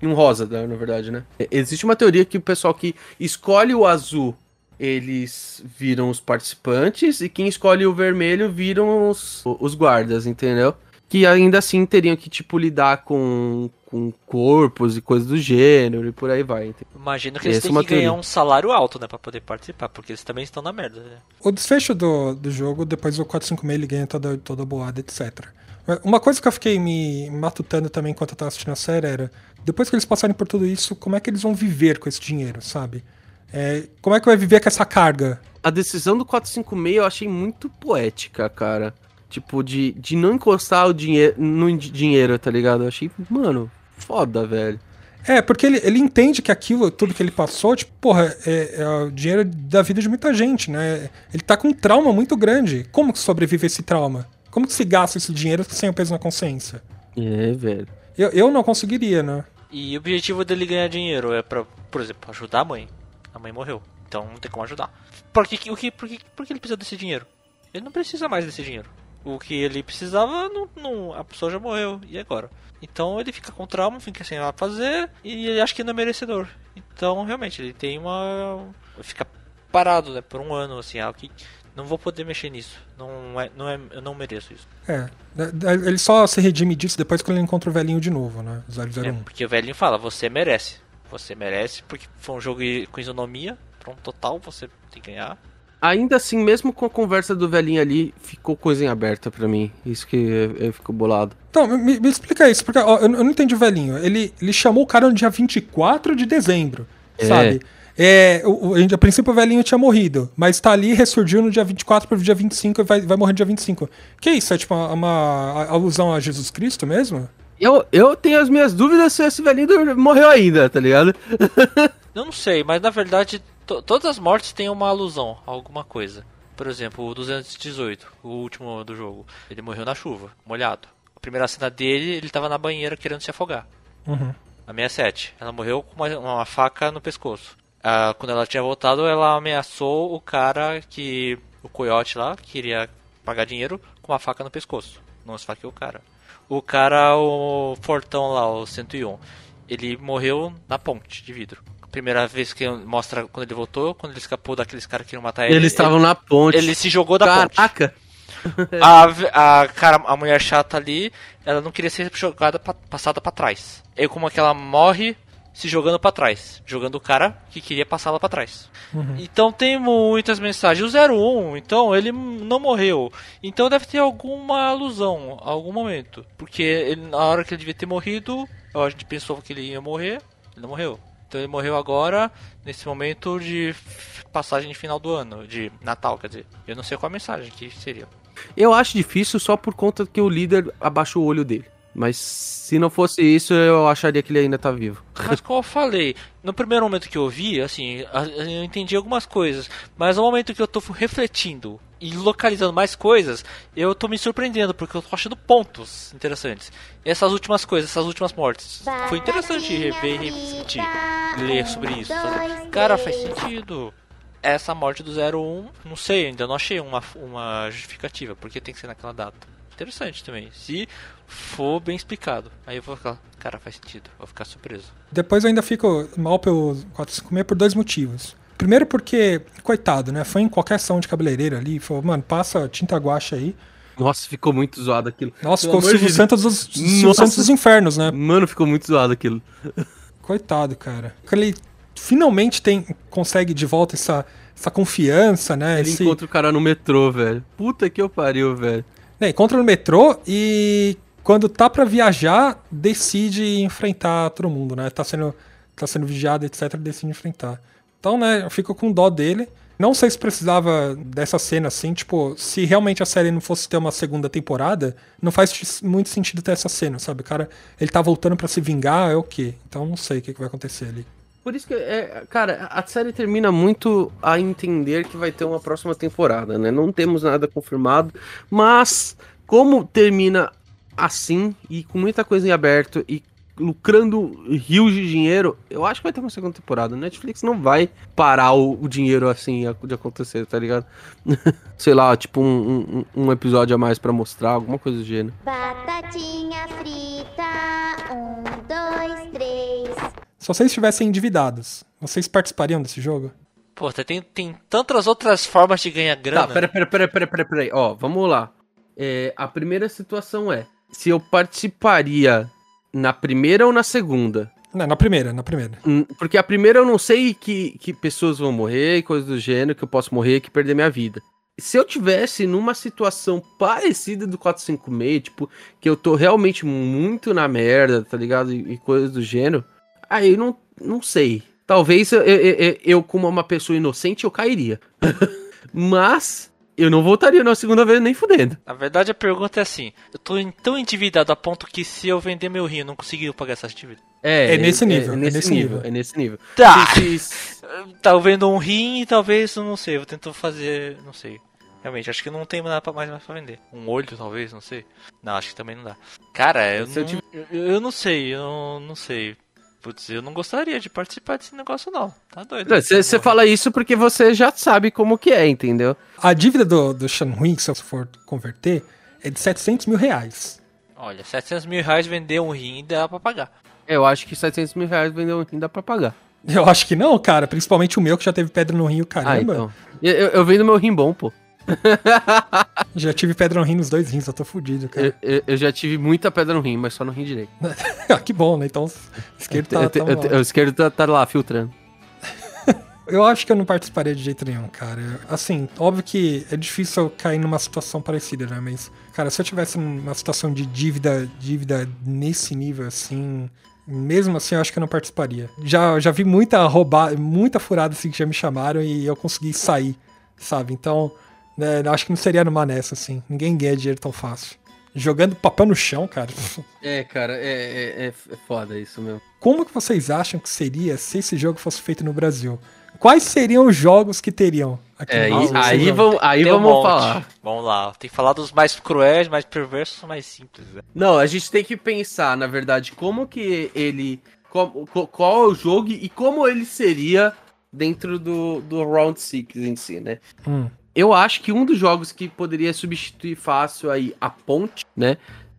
E um rosa, né, na verdade, né? É, Existe uma teoria que o pessoal que escolhe o azul, eles viram os participantes, e quem escolhe o vermelho viram os, os guardas, entendeu? Que ainda assim teriam que, tipo, lidar com, com corpos e coisas do gênero e por aí vai. entendeu? Imagino que eles Essa é têm que ganhar um salário alto, né? Pra poder participar, porque eles também estão na merda, né? O desfecho do, do jogo, depois do 456 ele ganha toda, toda a boada, etc. Uma coisa que eu fiquei me matutando também enquanto eu tava assistindo a série era, depois que eles passarem por tudo isso, como é que eles vão viver com esse dinheiro, sabe? É, como é que vai viver com essa carga? A decisão do 456 eu achei muito poética, cara. Tipo, de, de não encostar o dinheiro no di- dinheiro, tá ligado? Eu achei, mano, foda, velho. É, porque ele, ele entende que aquilo, tudo que ele passou, tipo, porra, é, é o dinheiro da vida de muita gente, né? Ele tá com um trauma muito grande. Como que sobrevive esse trauma? Como que se gasta esse dinheiro sem o peso na consciência? É, velho. Eu, eu não conseguiria, né? E o objetivo dele ganhar dinheiro é pra, por exemplo, ajudar a mãe. A mãe morreu, então não tem como ajudar. Por que, que- o que, por, que, por que ele precisa desse dinheiro? Ele não precisa mais desse dinheiro. O que ele precisava, não, não- a pessoa já morreu, e agora? Então ele fica com trauma, fica sem nada fazer, e ele acha que não é merecedor. Então, realmente, ele tem uma... Fica parado, né, por um ano, assim, ah, que... Não vou poder mexer nisso. Não é, não é, eu não mereço isso. É. Ele só se redime disso depois que ele encontra o velhinho de novo, né? É, 001. porque o velhinho fala, você merece. Você merece, porque foi um jogo com isonomia. Pronto, total, você tem que ganhar. Ainda assim, mesmo com a conversa do velhinho ali, ficou coisa em aberta pra mim. Isso que eu, eu fico bolado. Então, me, me explica isso, porque ó, eu, eu não entendi o velhinho. Ele, ele chamou o cara no dia 24 de dezembro, É. sabe? É, o, o- a princípio o velhinho tinha morrido, mas tá ali, ressurgiu no dia 24 pro dia 25 e vai, vai morrer no dia 25. Que isso? É tipo uma, uma alusão a Jesus Cristo mesmo? Eu, eu tenho as minhas dúvidas se esse velhinho morreu ainda, tá ligado? Eu não sei, mas na verdade to- todas as mortes têm uma alusão a alguma coisa. Por exemplo, o 218, o último do jogo. Ele morreu na chuva, molhado. A primeira cena dele, ele tava na banheira querendo se afogar. Uhum. A 67, ela morreu com uma, uma faca no pescoço. Ah, quando ela tinha voltado, ela ameaçou o cara que. O coiote lá, que queria pagar dinheiro, com uma faca no pescoço. Não esfaqueou o cara. O cara, o Fortão lá, o 101, ele morreu na ponte de vidro. Primeira vez que mostra quando ele voltou, quando ele escapou daqueles caras que queriam matar ele. Eles estavam na ponte. ele, se jogou da ponte. Caraca! A, ve- a, cara, a mulher chata ali, ela não queria ser jogada pra, passada pra trás. E como é que ela morre se jogando pra trás, jogando o cara que queria passá-la pra trás. Então tem muitas mensagens. O 01, então ele não morreu. Então deve ter alguma alusão, algum momento, porque ele, na hora que ele devia ter morrido, a gente pensou que ele ia morrer, ele não morreu. Então ele morreu agora, nesse momento de passagem de final do ano, de Natal, quer dizer. Eu não sei qual a mensagem que seria. Eu acho difícil só por conta que o líder abaixou o olho dele. Mas se não fosse isso, eu acharia que ele ainda tá vivo. Mas como eu falei, no primeiro momento que eu vi, assim, eu entendi algumas coisas, mas no momento que eu tô refletindo e localizando mais coisas, eu tô me surpreendendo, porque eu tô achando pontos interessantes. Essas últimas coisas, essas últimas mortes, foi interessante rever e ler sobre isso. Cara, faz sentido. Essa morte do 01, não sei, ainda não achei uma, uma justificativa, porque tem que ser naquela data. Interessante também. Se for bem explicado, aí eu vou ficar, cara, faz sentido, vou ficar surpreso. Depois eu ainda fico mal pelo 456 por dois motivos. Primeiro porque, coitado, né? Foi em qualquer ação de cabeleireiro ali, falou, mano, passa tinta guache aí. Nossa, ficou muito zoado aquilo. Nossa, Pelo ficou o de Silvio Deus. Santos dos, Silvio. Santos dos infernos, né? Mano, ficou muito zoado aquilo. Coitado, cara. Ele finalmente tem, consegue de volta essa, essa confiança, né? Ele Esse, encontra o cara no metrô, velho. Puta que eu pariu, velho. Né, encontra no metrô e quando tá pra viajar, decide enfrentar todo mundo, né? Tá sendo, tá sendo vigiado, etc, decide enfrentar. Então, né, eu fico com dó dele. Não sei se precisava dessa cena assim, tipo, se realmente a série não fosse ter uma segunda temporada, não faz muito sentido ter essa cena, sabe? O cara, ele tá voltando pra se vingar, é o quê? Então não sei o que, que vai acontecer ali. Por isso que, é, cara, a série termina muito a entender que vai ter uma próxima temporada, né? Não temos nada confirmado, mas como termina assim e com muita coisa em aberto e lucrando rios de dinheiro, eu acho que vai ter uma segunda temporada. Netflix não vai parar o, o dinheiro assim de acontecer, tá ligado? Sei lá, tipo um, um- um episódio a mais pra mostrar, alguma coisa do gênero. Batatinha frita, um, dois, três. Se vocês estivessem endividados, vocês participariam desse jogo? Pô, tem, tem tantas outras formas de ganhar grana. Tá, pera, pera, pera, pera, pera, pera aí. Ó, vamos lá. É, a primeira situação é: se eu participaria na primeira ou na segunda? Não, na primeira, na primeira. Hum, Porque a primeira eu não sei que, que pessoas vão morrer e coisas do gênero, que eu posso morrer que perder minha vida. Se eu tivesse numa situação parecida do 456, tipo, que eu tô realmente muito na merda, tá ligado? E, e coisas do gênero, aí eu não, não sei. Talvez eu, eu, eu- eu, como uma pessoa inocente, eu cairia. Mas eu não voltaria na segunda vez nem fudendo. Na verdade, a pergunta é assim: eu tô tão endividado a ponto que se eu vender meu rim, eu não conseguir pagar essas dívidas? É nesse nível, É, é nesse, nesse nível, nível. É nesse nível. Tá! Se- se- Tá vendo um rim e talvez, não sei, eu vou tentar fazer, não sei. Realmente, acho que não tem nada mais, mais pra vender. Um olho, talvez, não sei. Não, acho que também não dá. Cara, eu, Se eu não, tive- eu, eu não sei, eu não sei. Putz, eu não gostaria de participar desse negócio, não. Tá doido. Você fala isso porque você já sabe como que é, entendeu? A dívida do, do Shanhui, se eu for converter, é de 700 mil reais. Olha, 700 mil reais vender um rim dá pra pagar. Eu acho que 700 mil reais vendeu um dá pra pagar. Eu acho que não, cara. Principalmente o meu, que já teve pedra no rim, o caramba. Ah, então. Eu, eu, eu vendo meu rim bom, pô. Já tive pedra no rim nos dois rins, eu tô fudido, cara. Eu, eu- eu já tive muita pedra no rim, mas só no rim direito. ah, que bom, né? Então, o esquerdo tá, tá o esquerdo tá, tá lá, filtrando. Eu acho que eu não participaria de jeito nenhum, cara. Assim, óbvio que é difícil eu cair numa situação parecida, né? Mas, cara, se eu tivesse numa situação de dívida, dívida nesse nível, assim, mesmo assim, eu acho que eu não participaria. Já, já vi muita roubada, muita furada assim que já me chamaram e eu consegui sair, sabe? Então, né, eu acho que não seria numa nessa, assim. Ninguém ganha dinheiro tão fácil. Jogando papel no chão, cara. É, cara, é, é, é, é foda isso mesmo. Como que vocês acham que seria se esse jogo fosse feito no Brasil? Quais seriam os jogos que teriam aqui É, no Brasil? aí vamos, aí Tem um vamos monte. falar. Vamos lá, tem que falar dos mais cruéis, mais perversos, mais simples. Né? Não, a gente tem que pensar, na verdade, como que ele. Qual, qual- qual é o jogo e como ele seria dentro do, do Round 6 em si, né? Hum. Eu acho que um dos jogos que poderia substituir fácil aí a ponte, né?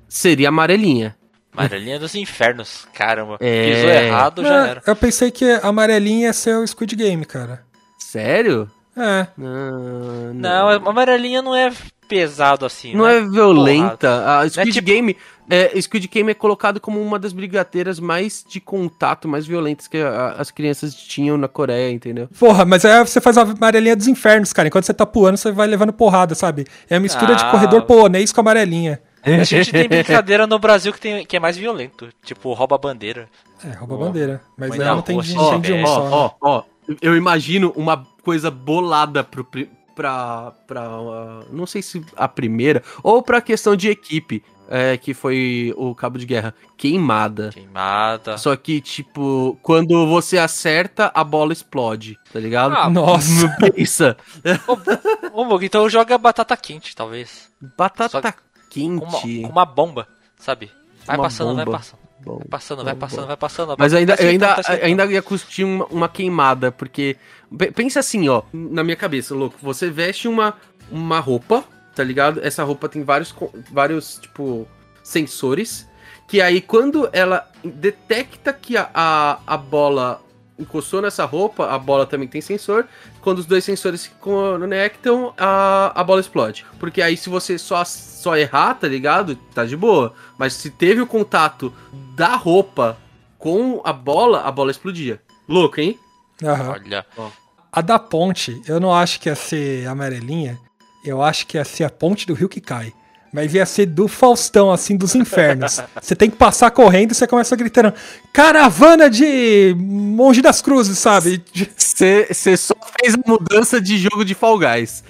Seria a amarelinha. Amarelinha dos infernos, caramba. É. Pisou errado, já É, era. Eu pensei que a amarelinha ia ser o Squid Game, cara. Sério? É. Não, Não, a amarelinha não é pesado assim. Não né? é violenta. A Squid tipo- Game. É, Squid Game é colocado como uma das brigadeiras mais de contato, mais violentas que a- as crianças tinham na Coreia, entendeu? Porra, mas aí você faz a amarelinha dos infernos, cara. Enquanto você tá pulando, você vai levando porrada, sabe? É a mistura de Ah. corredor polonês com amarelinha. A gente tem brincadeira no Brasil que, tem, que é mais violento. Tipo, rouba a bandeira. É, rouba a bandeira. Mas Mas aí na não tem, rua, de- não Ó, tem de um ó, só. né? ó, ó. Eu imagino uma coisa bolada pro, pra, pra. uh, não sei se a primeira, ou pra questão de equipe. É, que foi o cabo de guerra, queimada. Queimada. Só que, tipo, quando você acerta, a bola explode, tá ligado? Ah, Nossa. Pensa. Ô, Mug, então joga batata quente, talvez. Batata Só quente. Com uma, com uma bomba, sabe? Vai Uma passando, vai bomba. passando. Bom, Vai passando, bom, vai bom. passando, vai passando. Mas vai- ainda, tá eu ainda, tá ainda ia curtir uma, uma queimada, porque. pe- Pensa assim, ó, na minha cabeça, louco. Você veste uma, uma roupa, tá ligado? Essa roupa tem vários, vários, tipo, sensores. Que aí, quando ela detecta que a, a, a bola encostou nessa roupa, a bola também tem sensor. Quando os dois sensores se conectam, a, a bola explode. Porque aí, se você só, só errar, tá ligado? Tá de boa. Mas se teve o contato da roupa com a bola, a bola explodia. Louco, hein? Aham. Olha, A da ponte, eu não acho que ia ser amarelinha. Eu acho que ia ser a ponte do rio que cai. Mas ia ser do Faustão, assim, dos infernos. Você tem que passar correndo e você começa gritando: Caravana de Monge das Cruzes, sabe? Você só fez a mudança de jogo de Fall Guys.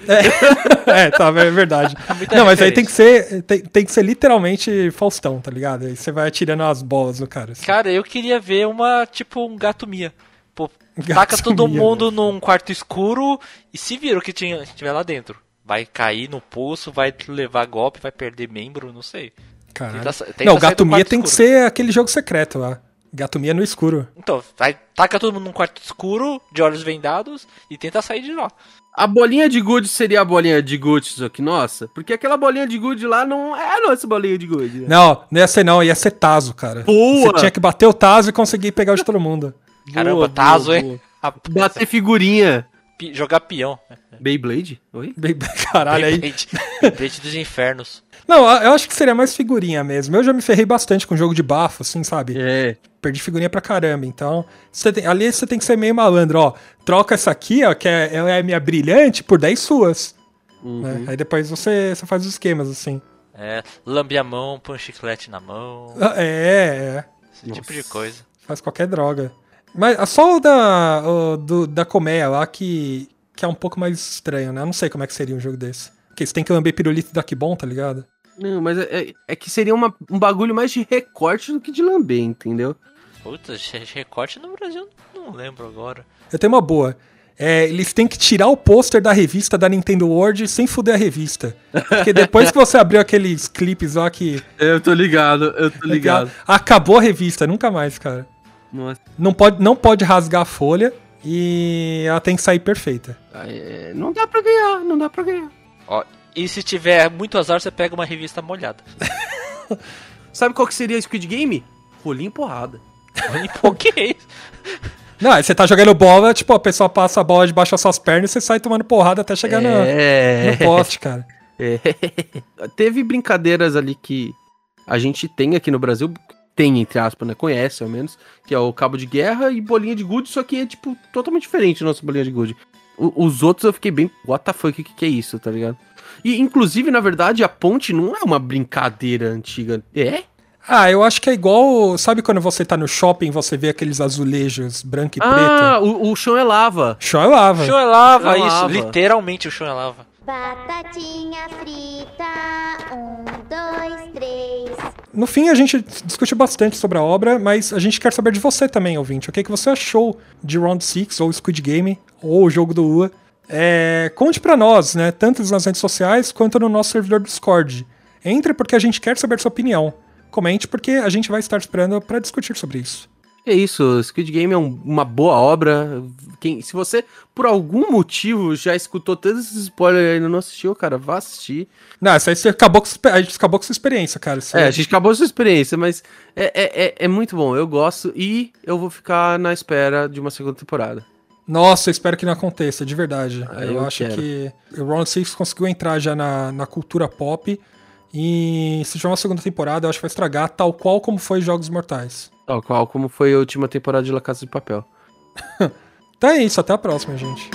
é, tá, é verdade. muita Não, mas aí tem que ser. Tem, tem que ser literalmente Faustão, tá ligado? Aí você vai atirando as bolas no cara. assim. cara, eu queria ver uma, tipo, um gato Mia. Pô, taca todo mundo num quarto escuro e se vira o que tinha, tiver lá dentro. Vai cair no poço, vai levar golpe, vai perder membro, não sei. Caralho. Tenta tenta não, o Gato Mia tem que escuro. ser aquele jogo secreto lá. Gato Mia no escuro. Então, vai, taca todo mundo num quarto escuro, de olhos vendados, e tenta sair de lá. A bolinha de good seria a bolinha de good, só que nossa. Porque aquela bolinha de good lá não é a nossa bolinha de good. né? Não, não ia ser não, ia ser Tazo, cara. Boa! Você tinha que bater o Tazo e conseguir pegar o de todo mundo. Caramba, Boa, Tazo, boa, hein? boa. A- Bater figurinha. Pi- jogar peão. Beyblade? Oi? Bem- Caralho, aí. Beyblade Beyblade dos infernos. Não, eu acho que seria mais figurinha mesmo. Eu já me ferrei bastante com jogo de bafo, assim, sabe? É. Perdi figurinha pra caramba. Então, você tem- ali você tem que ser meio malandro, ó. Troca essa aqui, ó, que é, ela é minha brilhante, por 10 suas. Uhum. né? Aí depois você, você faz os esquemas, assim. É, lambe a mão, põe um chiclete na mão, Ah, É, é. esse tipo de coisa. Faz qualquer droga. Mas só o da, o do, da colmeia lá que, que é um pouco mais estranho, né? Eu não sei como é que seria um jogo desse. Porque você tem que lamber pirulito daqui bom, tá ligado? Não, mas é, é- é que seria uma- um bagulho mais de recorte do que de lamber, entendeu? Puta, re- recorte no Brasil, não lembro agora. Eu tenho uma boa. É, eles têm que tirar o pôster da revista da Nintendo World sem fuder a revista. Porque depois que você abriu aqueles clipes lá que. Eu tô ligado, eu tô ligado. Acabou a revista, nunca mais, cara. Nossa, Não pode, não pode rasgar a folha e ela tem que sair perfeita. é, não dá pra ganhar, não dá pra ganhar. Ó, e se tiver muito azar, você pega uma revista molhada. Sabe qual que seria Squid Game? Rolinho e porrada. Pô, que é isso? Não, você tá jogando bola, tipo, a pessoa passa a bola debaixo das suas pernas e você sai tomando porrada até chegar no, É. no poste, cara. É. Teve brincadeiras ali que a gente tem aqui no Brasil, tem entre aspas, né? Conhece ao menos, que é o cabo de guerra e bolinha de gude, só que é tipo totalmente diferente nossa bolinha de gude. O- os outros eu fiquei bem, what the fuck, o que, que é isso, tá ligado? E inclusive, na verdade, a ponte não é uma brincadeira antiga. É? Ah, eu acho que é igual. Sabe quando você tá no shopping e você vê aqueles azulejos branco e Ah, preto? o, o chão é lava. Chão é lava. O chão é lava, Chão é isso. lava. Literalmente o chão é lava. Batatinha frita, um, dois, três. No fim, a gente discute bastante sobre a obra, mas a gente quer saber de você também, ouvinte. O que, que você achou de Round 6, ou Squid Game, ou o jogo do Ua? É, conte pra nós, né? Tanto nas redes sociais quanto no nosso servidor do Discord. Entre porque a gente quer saber sua opinião. Comente porque a gente vai estar esperando pra discutir sobre isso. É isso, Squid Game é um- uma boa obra. Quem, se você, por algum motivo, já escutou todos esses spoilers e ainda não assistiu, cara, vá assistir. Não, isso aí você acabou com, a gente acabou com sua experiência, cara. Isso É, a gente acabou a sua experiência, mas é, é, é, é muito bom, eu gosto e eu vou ficar na espera de uma segunda temporada. Nossa, eu espero que não aconteça, de verdade. Ah, eu, eu acho quero. que o Round 6 conseguiu entrar já na, na cultura pop. E se tiver uma segunda temporada, eu acho que vai estragar, tal qual como foi Jogos Mortais. Tal qual como foi a última temporada de La Casa de Papel. Então é isso, até a próxima, gente.